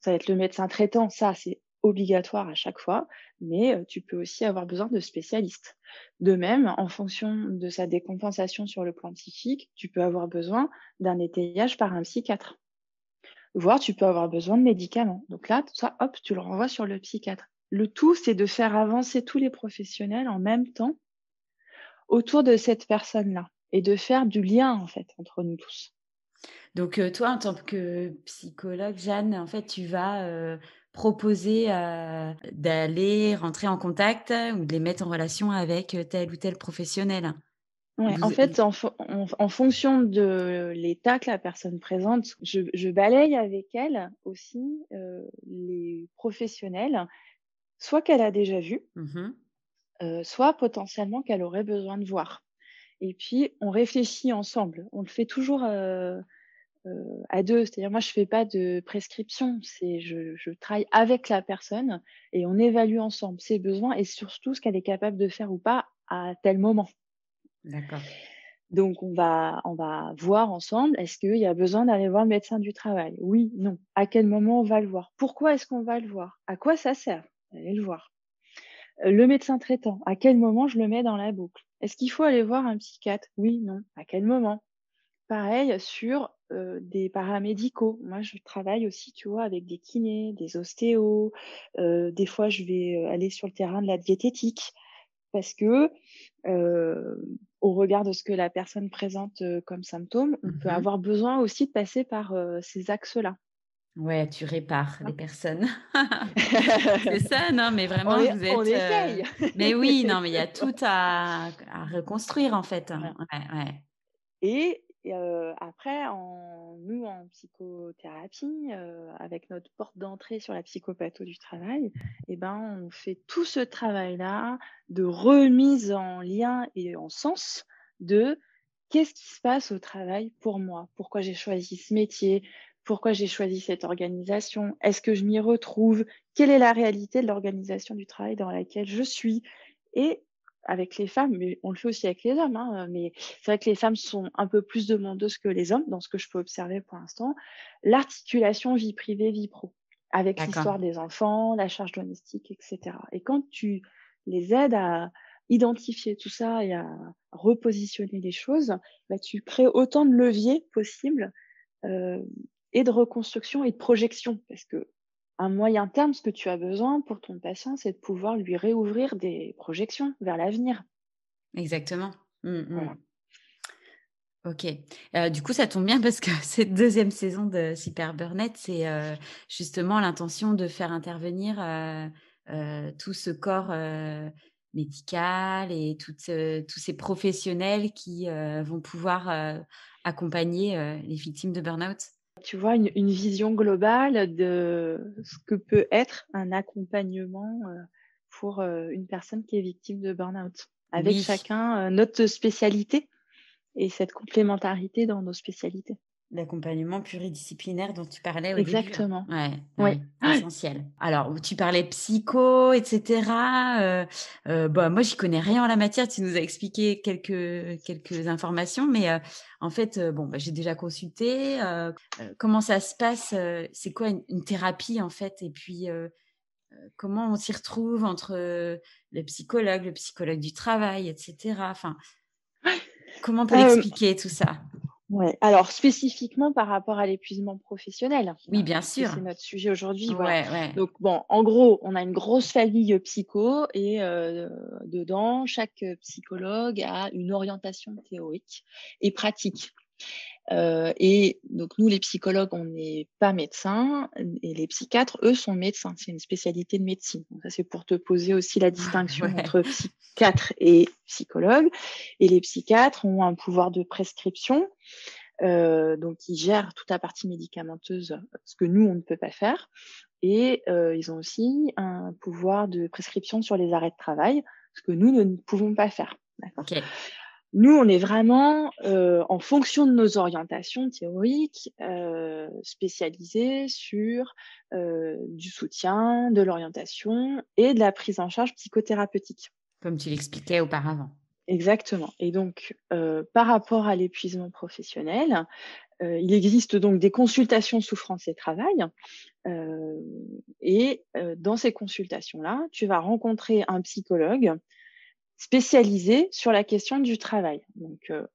Ça va être le médecin traitant, ça c'est obligatoire à chaque fois, mais euh, tu peux aussi avoir besoin de spécialistes. De même, en fonction de sa décompensation sur le plan psychique, tu peux avoir besoin d'un étayage par un psychiatre voire tu peux avoir besoin de médicaments. Donc là, hop, tu le renvoies sur le psychiatre. Le tout, c'est de faire avancer tous les professionnels en même temps autour de cette personne-là et de faire du lien, en fait, entre nous tous. Donc, euh, toi, en tant que psychologue, Jeanne, en fait, tu vas euh, proposer euh, d'aller rentrer en contact ou de les mettre en relation avec tel ou tel professionnel en fait, en, fonction de l'état que la personne présente, je, balaye avec elle aussi euh, les professionnels, soit qu'elle a déjà vu, mmh euh, soit potentiellement qu'elle aurait besoin de voir. Et puis, on réfléchit ensemble. On le fait toujours euh, à deux. C'est-à-dire, moi, je fais pas de prescription. C'est, je, je travaille avec la personne et on évalue ensemble ses besoins et surtout ce qu'elle est capable de faire ou pas à tel moment. D'accord. Donc, on va, on va voir ensemble, est-ce qu'il y a besoin d'aller voir le médecin du travail? Oui, non. À quel moment on va le voir? Pourquoi est-ce qu'on va le voir? À quoi ça sert Aller le voir? Euh, le médecin traitant, à quel moment je le mets dans la boucle? Est-ce qu'il faut aller voir un psychiatre? Oui, non. À quel moment? Pareil sur euh, des paramédicaux. Moi, je travaille aussi, tu vois, avec des kinés, des ostéos. Euh, des fois, je vais aller sur le terrain de la diététique parce que au regard de ce que la personne présente comme symptômes, on peut mmh avoir besoin aussi de passer par ces axes-là. Ouais, tu répares les personnes. c'est ça, non, mais vraiment, on vous êtes. On essaye. mais oui, non, mais il y a tout à, reconstruire en fait. Et après, en, nous, en psychothérapie, avec notre porte d'entrée sur la psychopatho du travail, eh ben, on fait tout ce travail-là de remise en lien et en sens de qu'est-ce qui se passe au travail pour moi, pourquoi j'ai choisi ce métier, pourquoi j'ai choisi cette organisation, est-ce que je m'y retrouve, quelle est la réalité de l'organisation du travail dans laquelle je suis? Et avec les femmes, mais on le fait aussi avec les hommes, hein, mais c'est vrai que les femmes sont un peu plus demandeuses que les hommes, dans ce que je peux observer pour l'instant, l'articulation vie privée, vie pro, avec l'histoire des enfants, la charge domestique, etc. Et quand tu les aides à identifier tout ça et à repositionner les choses, bah, tu crées autant de leviers possibles euh, et de reconstruction et de projection, parce que un moyen terme, ce que tu as besoin pour ton patient, c'est de pouvoir lui réouvrir des projections vers l'avenir. Exactement. Mmh, mmh. Ok. Euh, du coup, ça tombe bien parce que cette deuxième saison de Super Burnett, c'est euh, justement l'intention de faire intervenir euh, tout ce corps médicale et toutes, tous ces professionnels qui vont pouvoir accompagner les victimes de burn-out Tu vois, une, une, vision globale de ce que peut être un accompagnement pour une personne qui est victime de burn-out, avec chacun notre spécialité et cette complémentarité dans nos spécialités l'accompagnement pluridisciplinaire dont tu parlais au Exactement. début. Ouais, ouais. essentiel. Alors, tu parlais psycho, etc. Euh, euh, bah, moi, j'y connais rien en la matière. Tu nous as expliqué quelques, quelques informations, mais euh, en fait, euh, bon, bah, j'ai déjà consulté. Euh, comment ça se passe C'est quoi une, thérapie, en fait? Et puis, comment on s'y retrouve entre le psychologue, le psychologue du travail, etc. Enfin, comment on peut expliquer tout ça? Ouais. Alors spécifiquement par rapport à l'épuisement professionnel. Oui, bien sûr. C'est notre sujet aujourd'hui. Donc bon, en gros, on a une grosse famille psycho et euh, dedans, chaque psychologue a une orientation théorique et pratique. Euh, et donc nous, les psychologues, on n'est pas médecins et les psychiatres, eux, sont médecins. C'est une spécialité de médecine. Donc ça, c'est pour te poser aussi la distinction entre psychiatre et psychologue. Et les psychiatres ont un pouvoir de prescription. Euh, donc ils gèrent toute la partie médicamenteuse, ce que nous, on ne peut pas faire. Et euh, ils ont aussi un pouvoir de prescription sur les arrêts de travail, ce que nous, ne pouvons pas faire. Okay. Nous, on est vraiment euh, en fonction de nos orientations théoriques euh, spécialisés sur euh, du soutien, de l'orientation et de la prise en charge psychothérapeutique. Comme tu l'expliquais auparavant. Exactement. Et donc, euh, par rapport à l'épuisement professionnel, euh, il existe donc des consultations souffrance et travail. Euh, et dans ces consultations-là, tu vas rencontrer un psychologue spécialisé sur la question du travail. Donc, euh,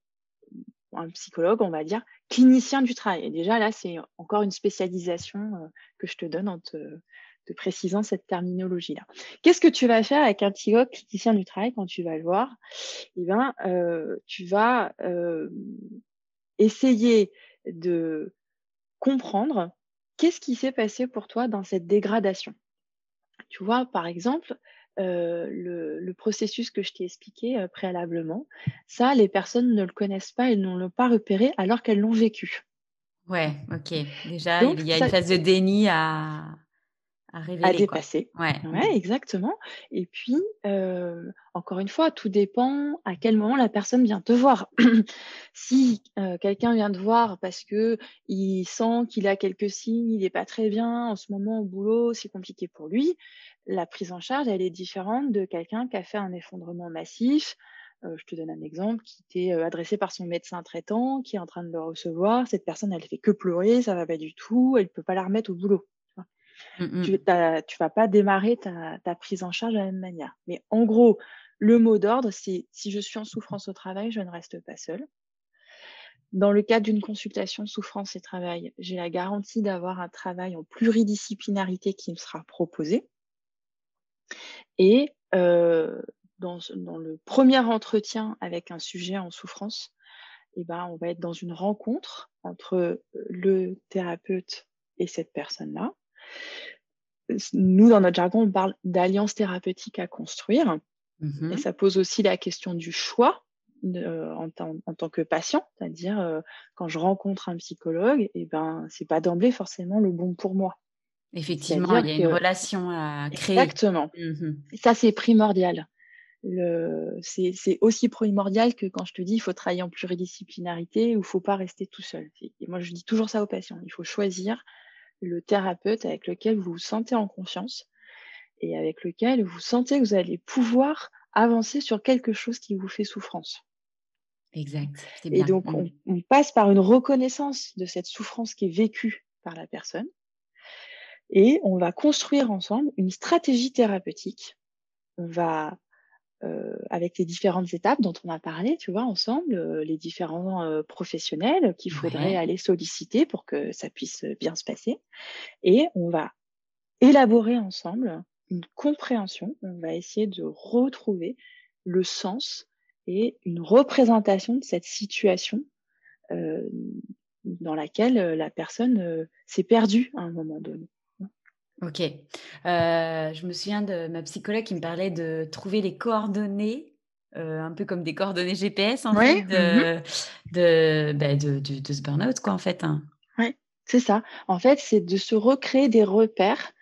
un psychologue, on va dire, clinicien du travail. Et déjà, là, c'est encore une spécialisation euh, que je te donne en te, précisant cette terminologie-là. Qu'est-ce que tu vas faire avec un psychologue clinicien du travail quand tu vas le voir? Eh bien, euh, tu vas essayer de comprendre qu'est-ce qui s'est passé pour toi dans cette dégradation. Tu vois, par exemple, euh, le, processus que je t'ai expliqué euh, préalablement, ça, les personnes ne le connaissent pas, elles n'ont l'ont pas repéré alors qu'elles l'ont vécu. Ouais, ok. Déjà, il y a une phase de déni à, à révéler. À dépasser. Ouais. ouais. exactement. Et puis, euh, encore une fois, tout dépend à quel moment la personne vient te voir. si quelqu'un vient te voir parce que il sent qu'il a quelques signes, il n'est pas très bien en ce moment au boulot, c'est compliqué pour lui, la prise en charge, elle est différente de quelqu'un qui a fait un effondrement massif. Euh, je te donne un exemple qui t'est euh, adressé par son médecin traitant, qui est en train de le recevoir. Cette personne, elle fait que pleurer, ça va pas du tout, elle peut pas la remettre au boulot. Tu, mmh tu vas pas démarrer ta, ta, prise en charge de la même manière. Mais en gros, le mot d'ordre, c'est si je suis en souffrance au travail, je ne reste pas seule. Dans le cadre d'une consultation souffrance et travail, j'ai la garantie d'avoir un travail en pluridisciplinarité qui me sera proposé. Et euh, dans, dans, le premier entretien avec un sujet en souffrance, eh ben, on va être dans une rencontre entre le thérapeute et cette personne-là. Nous, dans notre jargon, on parle d'alliance thérapeutique à construire. Mmh et ça pose aussi la question du choix euh, en, en, tant que patient, c'est-à-dire euh, quand je rencontre un psychologue, et eh ben c'est pas d'emblée forcément le bon pour moi. Effectivement, il y a une relation à créer. Exactement. Mmh ça, c'est primordial. C'est aussi primordial que quand je te dis il faut travailler en pluridisciplinarité ou il faut pas rester tout seul. Et moi, je dis toujours ça aux patients. Il faut choisir le thérapeute avec lequel vous vous sentez en confiance et avec lequel vous sentez que vous allez pouvoir avancer sur quelque chose qui vous fait souffrance. Exact. Et donc, mmh. on, passe par une reconnaissance de cette souffrance qui est vécue par la personne et on va construire ensemble une stratégie thérapeutique. On va, euh, avec les différentes étapes dont on a parlé, tu vois, ensemble, euh, les différents euh, professionnels qu'il faudrait aller solliciter pour que ça puisse bien se passer. Et on va élaborer ensemble une compréhension. On va essayer de retrouver le sens et une représentation de cette situation dans laquelle la personne s'est perdue à un moment donné. Ok. je me souviens de ma psychologue qui me parlait de trouver les coordonnées un peu comme des coordonnées GPS en fait mmh de, bah, de, de, de, ce burn-out quoi en fait. Hein. Oui, c'est ça. En fait, c'est de se recréer des repères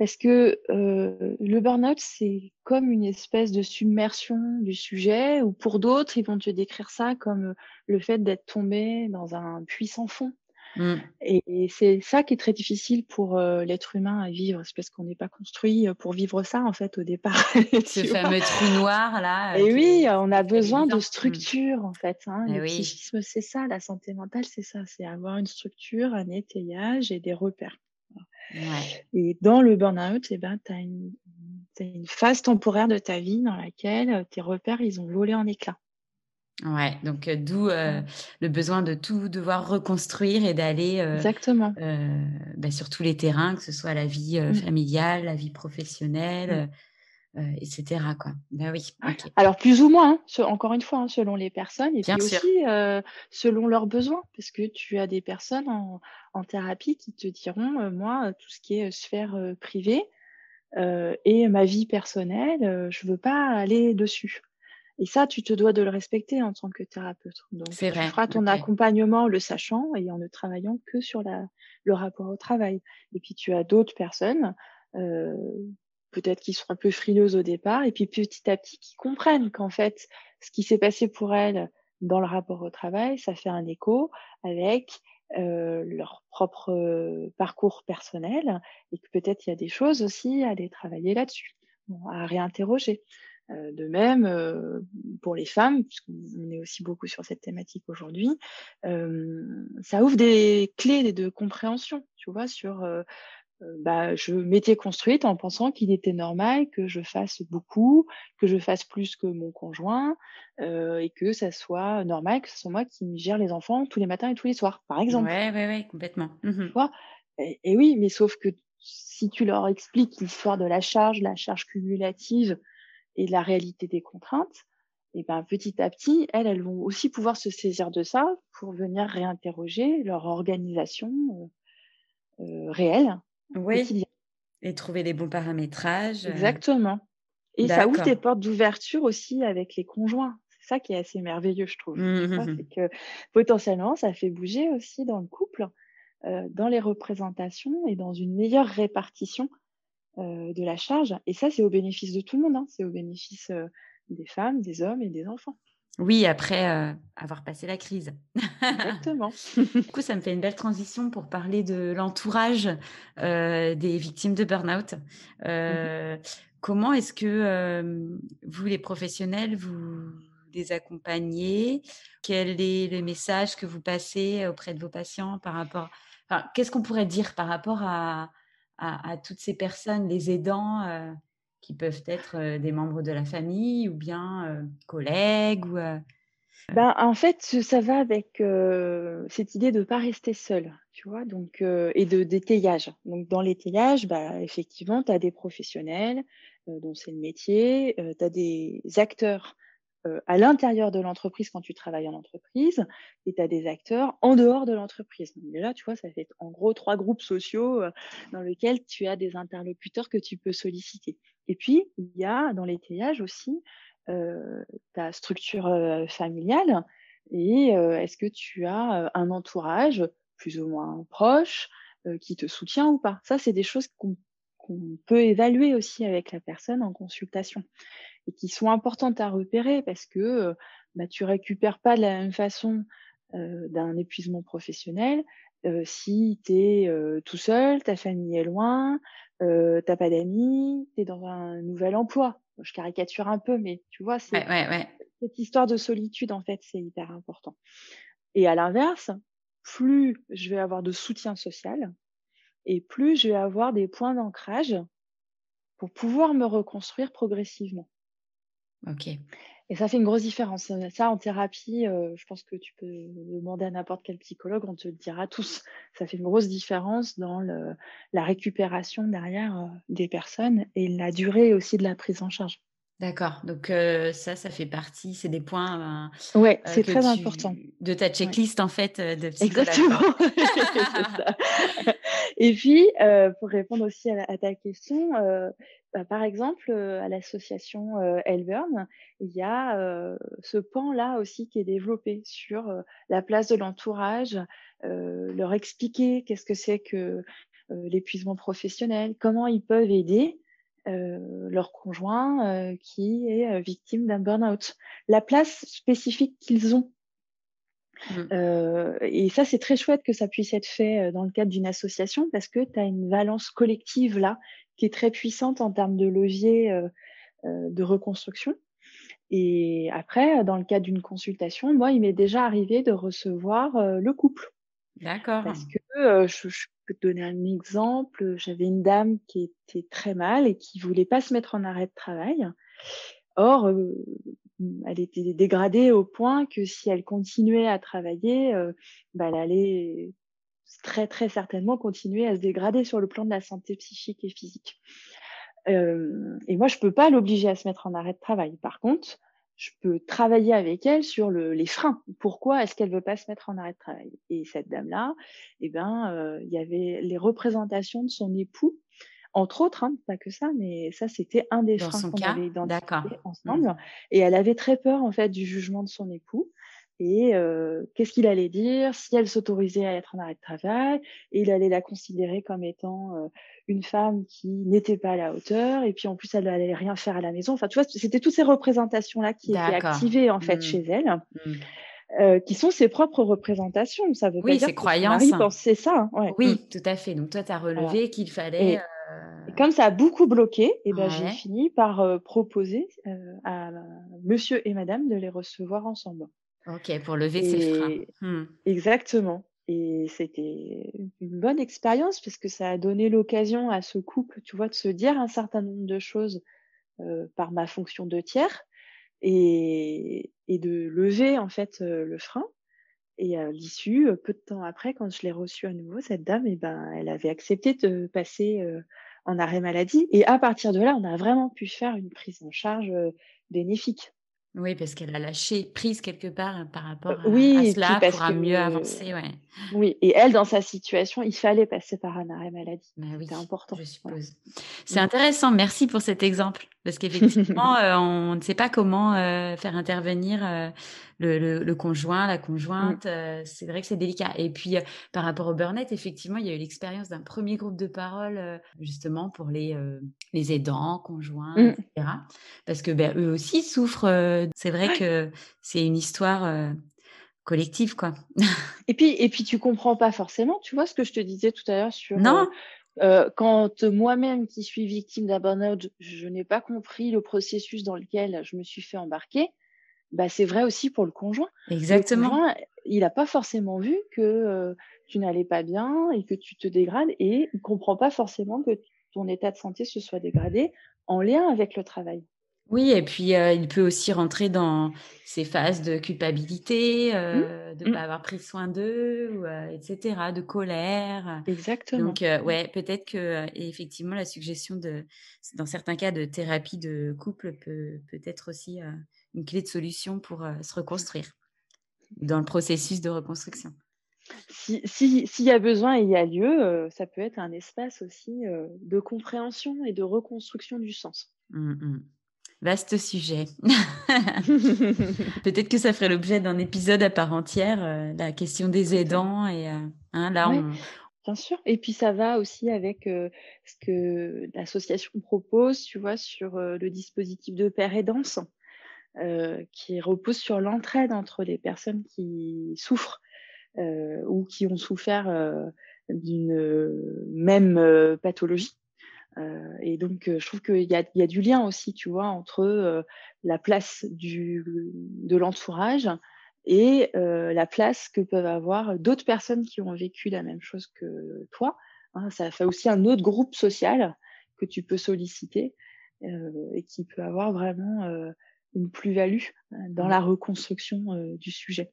parce que le burn-out, c'est comme une espèce de submersion du sujet, ou pour d'autres, ils vont te décrire ça comme le fait d'être tombé dans un puits sans fond. Mmh. Et, c'est ça qui est très difficile pour l'être humain à vivre, c'est parce qu'on n'est pas construit pour vivre ça en fait au départ. Ce fameux trou noir là. Et oui, on a besoin de mmh. structure en fait. Hein. Le psychisme, c'est ça, la santé mentale, c'est ça, c'est avoir une structure, un étayage et des repères. Et dans le burn-out, eh ben, tu as une, une, phase temporaire de ta vie dans laquelle euh, tes repères, ils ont volé en éclats. Ouais, donc euh, d'où euh, le besoin de tout devoir reconstruire et d'aller Exactement. Bah, sur tous les terrains, que ce soit la vie mmh. familiale, la vie professionnelle, mmh. Euh, etc. Quoi. Ben oui. Alors plus ou moins, hein, encore une fois, hein, selon les personnes et puis aussi euh, selon leurs besoins, parce que tu as des personnes en, thérapie qui te diront, euh, moi, tout ce qui est sphère privée et ma vie personnelle, je veux pas aller dessus. Et ça, tu te dois de le respecter en tant que thérapeute. Donc, tu feras ton accompagnement le sachant et en ne travaillant que sur la, le rapport au travail. Et puis, tu as d'autres personnes euh, peut-être qu'ils sont un peu frileuses au départ, et puis petit à petit qui comprennent qu'en fait, ce qui s'est passé pour elles dans le rapport au travail, ça fait un écho avec euh, leur propre euh, parcours personnel, et que peut-être il y a des choses aussi à aller travailler là-dessus, à réinterroger. Euh, de même, euh, pour les femmes, puisqu'on est aussi beaucoup sur cette thématique aujourd'hui, euh, ça ouvre des clés de compréhension, tu vois, sur bah, je m'étais construite en pensant qu'il était normal que je fasse beaucoup, que je fasse plus que mon conjoint, et que ça soit normal que ce soit moi qui gère les enfants tous les matins et tous les soirs, par exemple. Oui, oui, oui, complètement. Mmh et, oui, mais sauf que si tu leur expliques l'histoire de la charge, la charge cumulative et la réalité des contraintes, et ben petit à petit, elles, elles vont aussi pouvoir se saisir de ça pour venir réinterroger leur organisation euh, euh réelle oui. Et trouver les bons paramétrages. Euh. Exactement. Et ça ouvre des portes d'ouverture aussi avec les conjoints. C'est ça qui est assez merveilleux, je trouve. Mmh, mmh, mmh. Que potentiellement, ça fait bouger aussi dans le couple, euh, dans les représentations et dans une meilleure répartition euh, de la charge. Et ça, c'est au bénéfice de tout le monde. Hein. C'est au bénéfice des femmes, des hommes et des enfants. Oui, après euh, avoir passé la crise. Exactement. du coup, ça me fait une belle transition pour parler de l'entourage euh, des victimes de burn-out. Euh, mmh comment est-ce que vous, les professionnels, vous les accompagnez? Quel est le message que vous passez auprès de vos patients par rapport... Enfin, qu'est-ce qu'on pourrait dire par rapport à, à toutes ces personnes, les aidants qui peuvent être des membres de la famille ou bien collègues ou ben, en fait, ça va avec cette idée de ne pas rester seul, tu vois, donc, et de d'étayage. Donc, dans l'étayage, bah, effectivement, tu as des professionnels dont c'est le métier, tu as des acteurs à l'intérieur de l'entreprise quand tu travailles en entreprise et tu as des acteurs en dehors de l'entreprise. Là, tu vois, ça fait en gros trois groupes sociaux dans lesquels tu as des interlocuteurs que tu peux solliciter. Et puis, il y a dans l'étayage aussi ta structure familiale et est-ce que tu as un entourage plus ou moins proche qui te soutient ou pas? Ça, c'est des choses qu'on peut évaluer aussi avec la personne en consultation et qui sont importantes à repérer parce que bah, tu récupères pas de la même façon d'un épuisement professionnel si tu es tout seul, ta famille est loin, euh, t'as pas d'amis, tu es dans un nouvel emploi. Je caricature un peu, mais tu vois, c'est cette histoire de solitude, en fait, c'est hyper important. Et à l'inverse, plus je vais avoir de soutien social et plus je vais avoir des points d'ancrage pour pouvoir me reconstruire progressivement. Ok. Et ça fait une grosse différence. Ça, en thérapie, euh, je pense que tu peux demander à n'importe quel psychologue, on te le dira tous. Ça fait une grosse différence dans la récupération derrière euh, des personnes et la durée aussi de la prise en charge. D'accord. Donc ça, ça fait partie, c'est des points. ouais, c'est très important. De ta checklist en fait de psychologue. Exactement. Et puis, pour répondre aussi à, ta question, bah, par exemple, à l'association Elburn, il y a ce pan-là aussi qui est développé sur la place de l'entourage, leur expliquer qu'est-ce que c'est que l'épuisement professionnel, comment ils peuvent aider leur conjoint qui est victime d'un burn-out, la place spécifique qu'ils ont. Mmh. et ça, c'est très chouette que ça puisse être fait dans le cadre d'une association parce que tu as une valence collective là qui est très puissante en termes de levier de reconstruction. Et après, dans le cadre d'une consultation, moi, il m'est déjà arrivé de recevoir le couple. D'accord. Parce que je, donner un exemple. J'avais une dame qui était très mal et qui voulait pas se mettre en arrêt de travail. Or, elle était dégradée au point que si elle continuait à travailler, bah, elle allait très très certainement continuer à se dégrader sur le plan de la santé psychique et physique. et moi, je peux pas l'obliger à se mettre en arrêt de travail. Par contre, je peux travailler avec elle sur le, les freins. Pourquoi est-ce qu'elle veut pas se mettre en arrêt de travail? Et cette dame-là, eh ben, euh, il y avait les représentations de son époux, entre autres, hein, pas que ça, mais ça c'était un des freins qu'on avait identifié ensemble. Mmh. Et elle avait très peur en fait du jugement de son époux et qu'est-ce qu'il allait dire? Si elle s'autorisait à être en arrêt de travail et il allait la considérer comme étant une femme qui n'était pas à la hauteur et puis en plus elle allait rien faire à la maison enfin tu vois c'était toutes ces représentations là qui étaient activées en fait mmh. chez elle mmh. qui sont ses propres représentations ça veut oui, pas dire croyances. c'est ça hein, oui mmh. tout à fait donc toi tu as relevé qu'il fallait et, comme ça a beaucoup bloqué et eh ben j'ai fini par proposer à monsieur et madame de les recevoir ensemble Ok, pour lever ses freins. Mmh. Exactement. Et c'était une bonne expérience parce que ça a donné l'occasion à ce couple, tu vois, de se dire un certain nombre de choses par ma fonction de tiers et, de lever en fait le frein. Et à l'issue, peu de temps après, quand je l'ai reçue à nouveau, cette dame, eh ben, elle avait accepté de passer en arrêt maladie. Et à partir de là, on a vraiment pu faire une prise en charge bénéfique. Oui, parce qu'elle a lâché prise quelque part par rapport à, oui, cela pour mieux avancer. Ouais. Oui, et elle, dans sa situation, il fallait passer par un arrêt maladie. Bah C'était important. Je suppose. C'est intéressant. Merci pour cet exemple. Parce qu'effectivement, euh, on ne sait pas comment euh, faire intervenir euh, le, conjoint, la conjointe. Mmh. c'est vrai que c'est délicat. Et puis, par rapport au burn-out, effectivement, il y a eu l'expérience d'un premier groupe de parole, justement, pour les, les aidants, conjoints, mmh. etc. Parce que ben, eux aussi souffrent. c'est vrai que c'est une histoire collective, quoi. et puis, et puis, tu comprends pas forcément, tu vois ce que je te disais tout à l'heure sur non. Euh, quand moi-même qui suis victime d'un burn-out, je n'ai pas compris le processus dans lequel je me suis fait embarquer, bah, c'est vrai aussi pour le conjoint. Exactement. il n'a pas forcément vu que euh, tu n'allais pas bien et que tu te dégrades et il comprend pas forcément que ton état de santé se soit dégradé en lien avec le travail. Oui, et puis il peut aussi rentrer dans ces phases de culpabilité, mmh. de ne mmh. pas avoir pris soin d'eux, etc., de colère. Exactement. Donc, ouais, peut-être que effectivement la suggestion de, dans certains cas, de thérapie de couple peut peut être aussi une clé de solution pour se reconstruire dans le processus de reconstruction. S'il si, y a besoin et il y a lieu, ça peut être un espace aussi de compréhension et de reconstruction du sens. Mmh, Vaste sujet. Peut-être que ça ferait l'objet d'un épisode à part entière, euh, la question des aidants. Et euh, hein, là, Bien sûr. Et puis ça va aussi avec euh, ce que l'association propose, tu vois, sur le dispositif de père aidance, qui repose sur l'entraide entre les personnes qui souffrent ou qui ont souffert d'une même pathologie. Euh, et donc, euh, je trouve qu'il y a, y a, du lien aussi, tu vois, entre euh, la place du, de l'entourage et la place que peuvent avoir d'autres personnes qui ont vécu la même chose que toi. Hein, ça fait aussi un autre groupe social que tu peux solliciter et qui peut avoir vraiment une plus-value dans mmh. la reconstruction du sujet.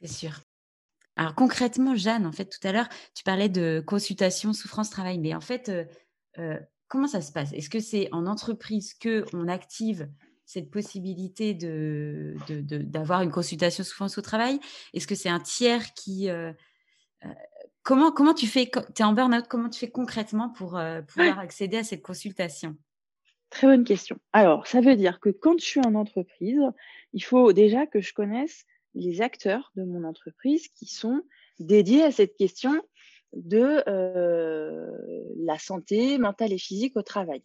C'est sûr. Alors concrètement, Jeanne, en fait, tout à l'heure, tu parlais de consultation souffrance-travail, mais en fait, Comment ça se passe? Est-ce que c'est en entreprise que on active cette possibilité de, d'avoir une consultation souffrance au travail Est-ce que c'est un tiers qui... Euh, euh, comment, comment tu fais, tu es en burn-out, comment tu fais concrètement pour pouvoir accéder à cette consultation? Très bonne question. Alors, ça veut dire que quand je suis en entreprise, il faut déjà que je connaisse les acteurs de mon entreprise qui sont dédiés à cette question de la santé mentale et physique au travail.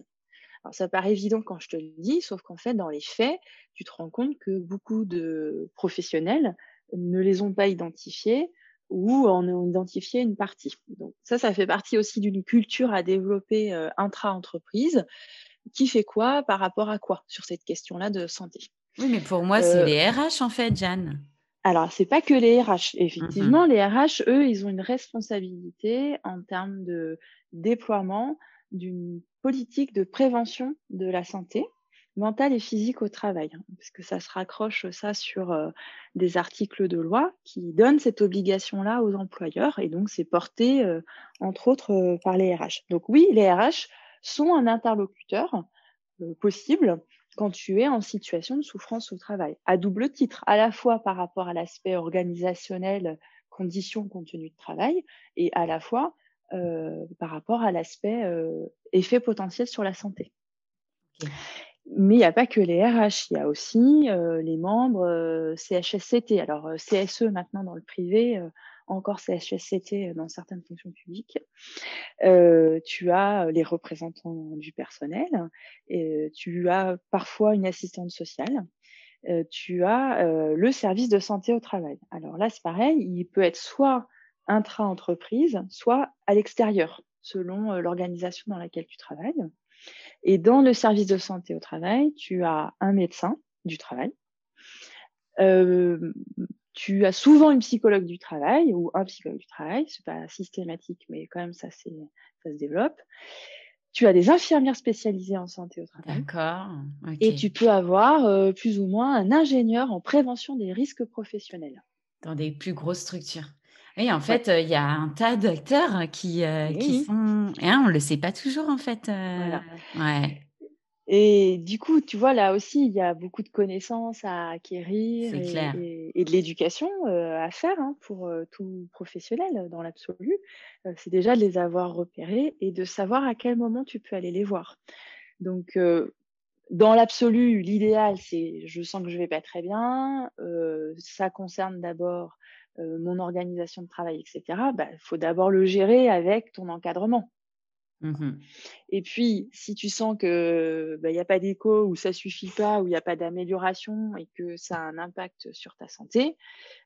Alors ça paraît évident quand je te le dis, sauf qu'en fait, dans les faits, tu te rends compte que beaucoup de professionnels ne les ont pas identifiés ou en ont identifié une partie. Donc ça, ça fait partie aussi d'une culture à développer intra-entreprise qui fait quoi par rapport à quoi sur cette question-là de santé. Oui, mais pour moi, c'est les RH en fait, Jeanne. Alors, c'est pas que les RH. Mmh Effectivement, les RH, eux, ils ont une responsabilité en termes de déploiement d'une politique de prévention de la santé mentale et physique au travail, hein, parce que ça se raccroche ça sur des articles de loi qui donnent cette obligation-là aux employeurs, et donc c'est porté entre autres par les RH. Donc oui, les RH sont un interlocuteur possible quand tu es en situation de souffrance au travail, à double titre, à la fois par rapport à l'aspect organisationnel, conditions, contenu de travail, et à la fois euh, par rapport à l'aspect euh, effet potentiel sur la santé. Mais il n'y a pas que les RH, il y a aussi euh, les membres CHSCT. Alors CSE maintenant dans le privé, encore CHSCT dans certaines fonctions publiques. Euh, tu as les représentants du personnel, tu as parfois une assistante sociale, euh, tu as euh, le service de santé au travail. Alors là, c'est pareil, il peut être soit intra-entreprise, soit à l'extérieur, selon l'organisation dans laquelle tu travailles. Et dans le service de santé au travail, tu as un médecin du travail, euh, tu as souvent une psychologue du travail ou un psychologue du travail, c'est pas systématique, mais quand même ça, ça se développe. Tu as des infirmières spécialisées en santé au travail. D'accord. Et tu peux avoir euh, plus ou moins un ingénieur en prévention des risques professionnels. Dans des plus grosses structures. Oui, en fait, euh, il y a un tas d'acteurs qui, euh, qui sont. Et on ne le sait pas toujours, en fait. Voilà. Ouais. Et du coup, tu vois, là aussi, il y a beaucoup de connaissances à acquérir et, de l'éducation euh, à faire hein, pour euh, tout professionnel dans l'absolu. Euh, c'est déjà de les avoir repérés et de savoir à quel moment tu peux aller les voir. Donc, dans l'absolu, l'idéal, c'est je sens que je vais pas très bien. ça concerne d'abord mon organisation de travail, etc. Il bah, faut d'abord le gérer avec ton encadrement. Mmh et puis, si tu sens que bah, il n'y a pas d'écho ou ça suffit pas ou il n'y a pas d'amélioration et que ça a un impact sur ta santé,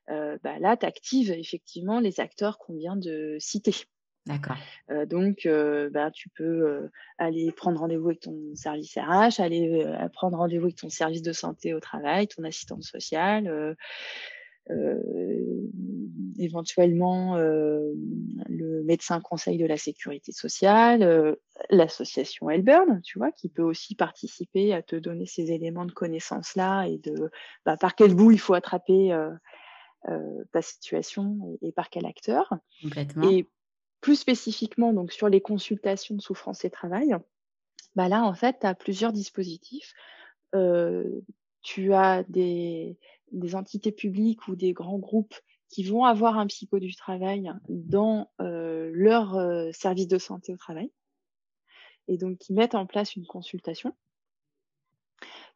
bah, là, tu actives effectivement les acteurs qu'on vient de citer. D'accord. donc, bah, tu peux aller prendre rendez-vous avec ton service RH, aller prendre rendez-vous avec ton service de santé au travail, ton assistante sociale, éventuellement euh, le médecin conseil de la sécurité sociale, euh, l'association Elburn, tu vois, qui peut aussi participer à te donner ces éléments de connaissance-là et de bah, par quel bout il faut attraper euh, ta situation et, par quel acteur. Complètement. Et plus spécifiquement, donc sur les consultations de souffrance et travail, bah là, en fait, tu as plusieurs dispositifs. Tu as des, des entités publiques ou des grands groupes qui vont avoir un psycho du travail dans euh, leur euh, service de santé au travail et donc qui mettent en place une consultation.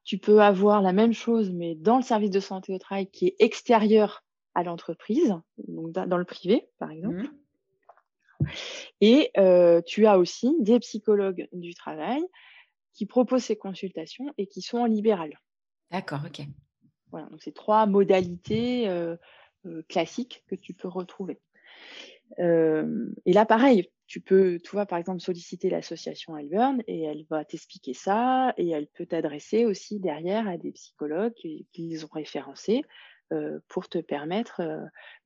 Tu peux avoir la même chose, mais dans le service de santé au travail qui est extérieur à l'entreprise, donc dans le privé, par exemple. Mmh. Et euh, tu as aussi des psychologues du travail qui proposent ces consultations et qui sont en libéral. D'accord, ok. Voilà, donc c'est trois modalités euh, classique que tu peux retrouver. Euh, et là, pareil, tu peux, tu vois, par exemple, solliciter l'association Elburn et elle va t'expliquer ça et elle peut t'adresser aussi derrière à des psychologues qui, les ont référencés euh, pour te permettre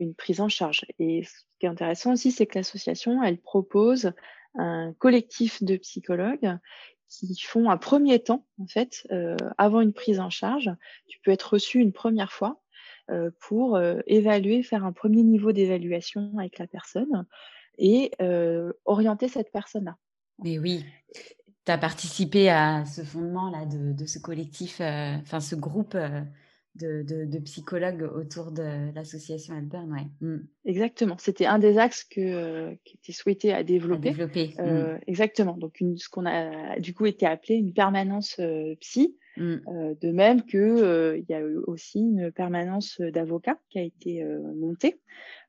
une prise en charge. Et ce qui est intéressant aussi, c'est que l'association, elle propose un collectif de psychologues qui font un premier temps, en fait, avant une prise en charge. Tu peux être reçu une première fois euh, pour euh, évaluer, faire un premier niveau d'évaluation avec la personne et euh, orienter cette personne-là. Mais oui. tu as participé à ce fondement-là de, ce collectif, enfin ce groupe de, psychologues autour de l'association Alburn. Ouais. Mm. Exactement. C'était un des axes que, qui était souhaité à développer. Mm. Exactement. Donc, une, ce qu'on a du coup été appelé une permanence psy. Mm. de même que il y a eu aussi une permanence d'avocats qui a été montée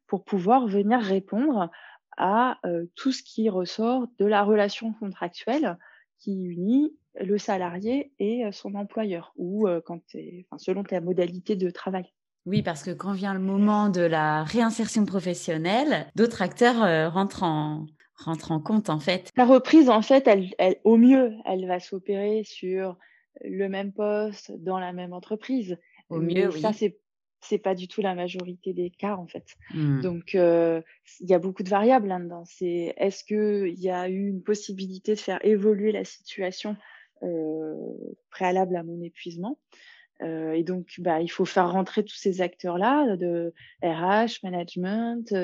pour pouvoir venir répondre à tout ce qui ressort de la relation contractuelle qui unit le salarié et son employeur, ou quand enfin, selon ta modalité de travail. Oui, parce que quand vient le moment de la réinsertion professionnelle, d'autres acteurs rentrent en, rentrent en compte en fait. La reprise, en fait, elle, elle, au mieux, elle va s'opérer sur le même poste dans la même entreprise. Au mieux, oui. Ça, c'est c'est pas du tout la majorité des cas en fait. Mmh. Donc il y a beaucoup de variables là-dedans. C'est est-ce que il y a eu une possibilité de faire évoluer la situation préalable à mon épuisement et donc, bah, il faut faire rentrer tous ces acteurs-là de RH, management,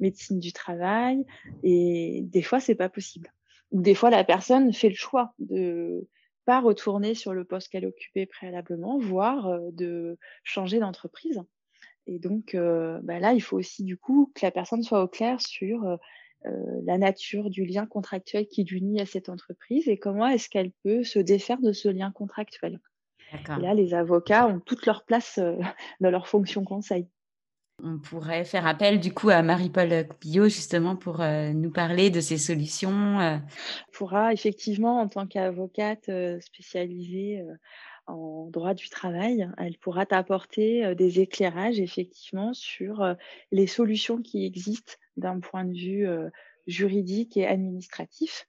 médecine du travail. Et des fois, c'est pas possible. Ou des fois, la personne fait le choix de pas retourner sur le poste qu'elle occupait préalablement, voire de changer d'entreprise. Et donc bah là, il faut aussi du coup que la personne soit au clair sur la nature du lien contractuel qui l'unit à cette entreprise et comment est-ce qu'elle peut se défaire de ce lien contractuel. Et là, les avocats ont toute leur place dans leur fonction conseil. On pourrait faire appel du coup à Marie-Paul Coupillot justement pour euh, nous parler de ces solutions. Euh. pourra effectivement, en tant qu'avocate euh, spécialisée en droit du travail, elle pourra t'apporter des éclairages effectivement sur les solutions qui existent d'un point de vue juridique et administratif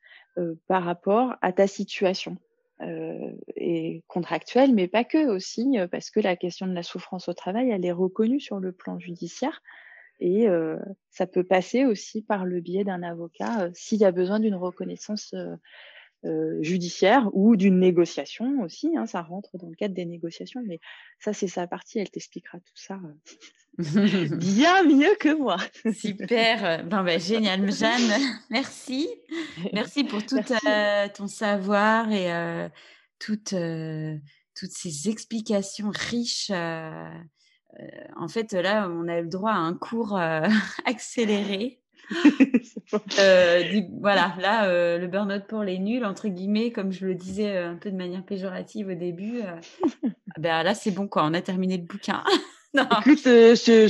par rapport à ta situation. Euh, et contractuelle, mais pas que aussi, euh, parce que la question de la souffrance au travail, elle est reconnue sur le plan judiciaire. Et euh, ça peut passer aussi par le biais d'un avocat s'il y a besoin d'une reconnaissance judiciaire ou d'une négociation aussi. Hein, ça rentre dans le cadre des négociations, mais ça, c'est sa partie. Elle t'expliquera tout ça bien mieux que moi. Super, ben, ben, génial. Jeanne, merci. Merci pour tout euh, ton savoir et euh, toutes, euh, toutes ces explications riches. en fait, là, on a le droit à un cours accéléré. voilà, là, le burn-out pour les nuls, entre guillemets, comme je le disais un peu de manière péjorative au début, ben, là, c'est bon, quoi, on a terminé le bouquin. Non. Écoute, euh, je,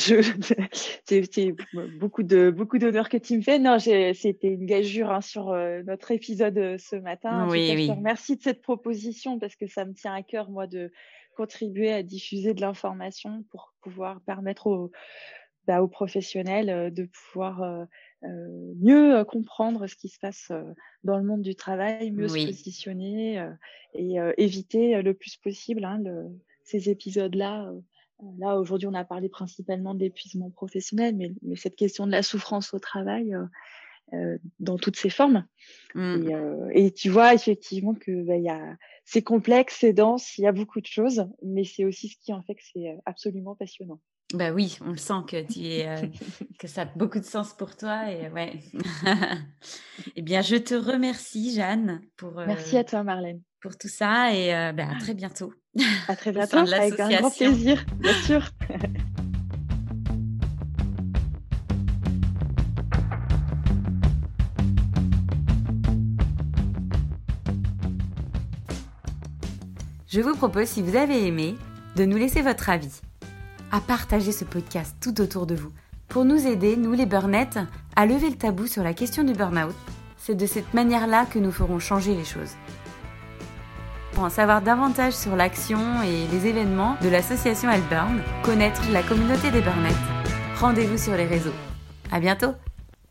c'est beaucoup de beaucoup d'honneur que tu me fais. Non, c'était une gageure hein, sur euh, notre épisode euh, ce matin. Oui, de cette proposition parce que ça me tient à cœur moi de contribuer à diffuser de l'information pour pouvoir permettre aux, bah, aux professionnels de pouvoir mieux comprendre ce qui se passe dans le monde du travail, mieux se positionner et éviter le plus possible hein, le, ces épisodes-là Là, aujourd'hui, on a parlé principalement d'épuisement professionnel, mais, cette question de la souffrance au travail, euh, euh, dans toutes ses formes. Mmh. Euh, et, tu vois effectivement que bah, c'est complexe, c'est dense, il y a beaucoup de choses, mais c'est aussi ce qui en fait que c'est absolument passionnant. Bah oui, on le sent que tu es, que ça a beaucoup de sens pour toi et ouais. eh bien, je te remercie, Jeanne, pour. Merci à toi, Marlène pour tout ça et euh, ben, à très bientôt. À très bientôt, avec un grand plaisir, bien sûr. Je vous propose, si vous avez aimé, de nous laisser votre avis, à partager ce podcast tout autour de vous, pour nous aider, nous les burnettes, à lever le tabou sur la question du burn-out. C'est de cette manière-là que nous ferons changer les choses. Pour en savoir davantage sur l'action et les événements de l'association Alburn, connaître la communauté des Burnettes, rendez-vous sur les réseaux. À bientôt!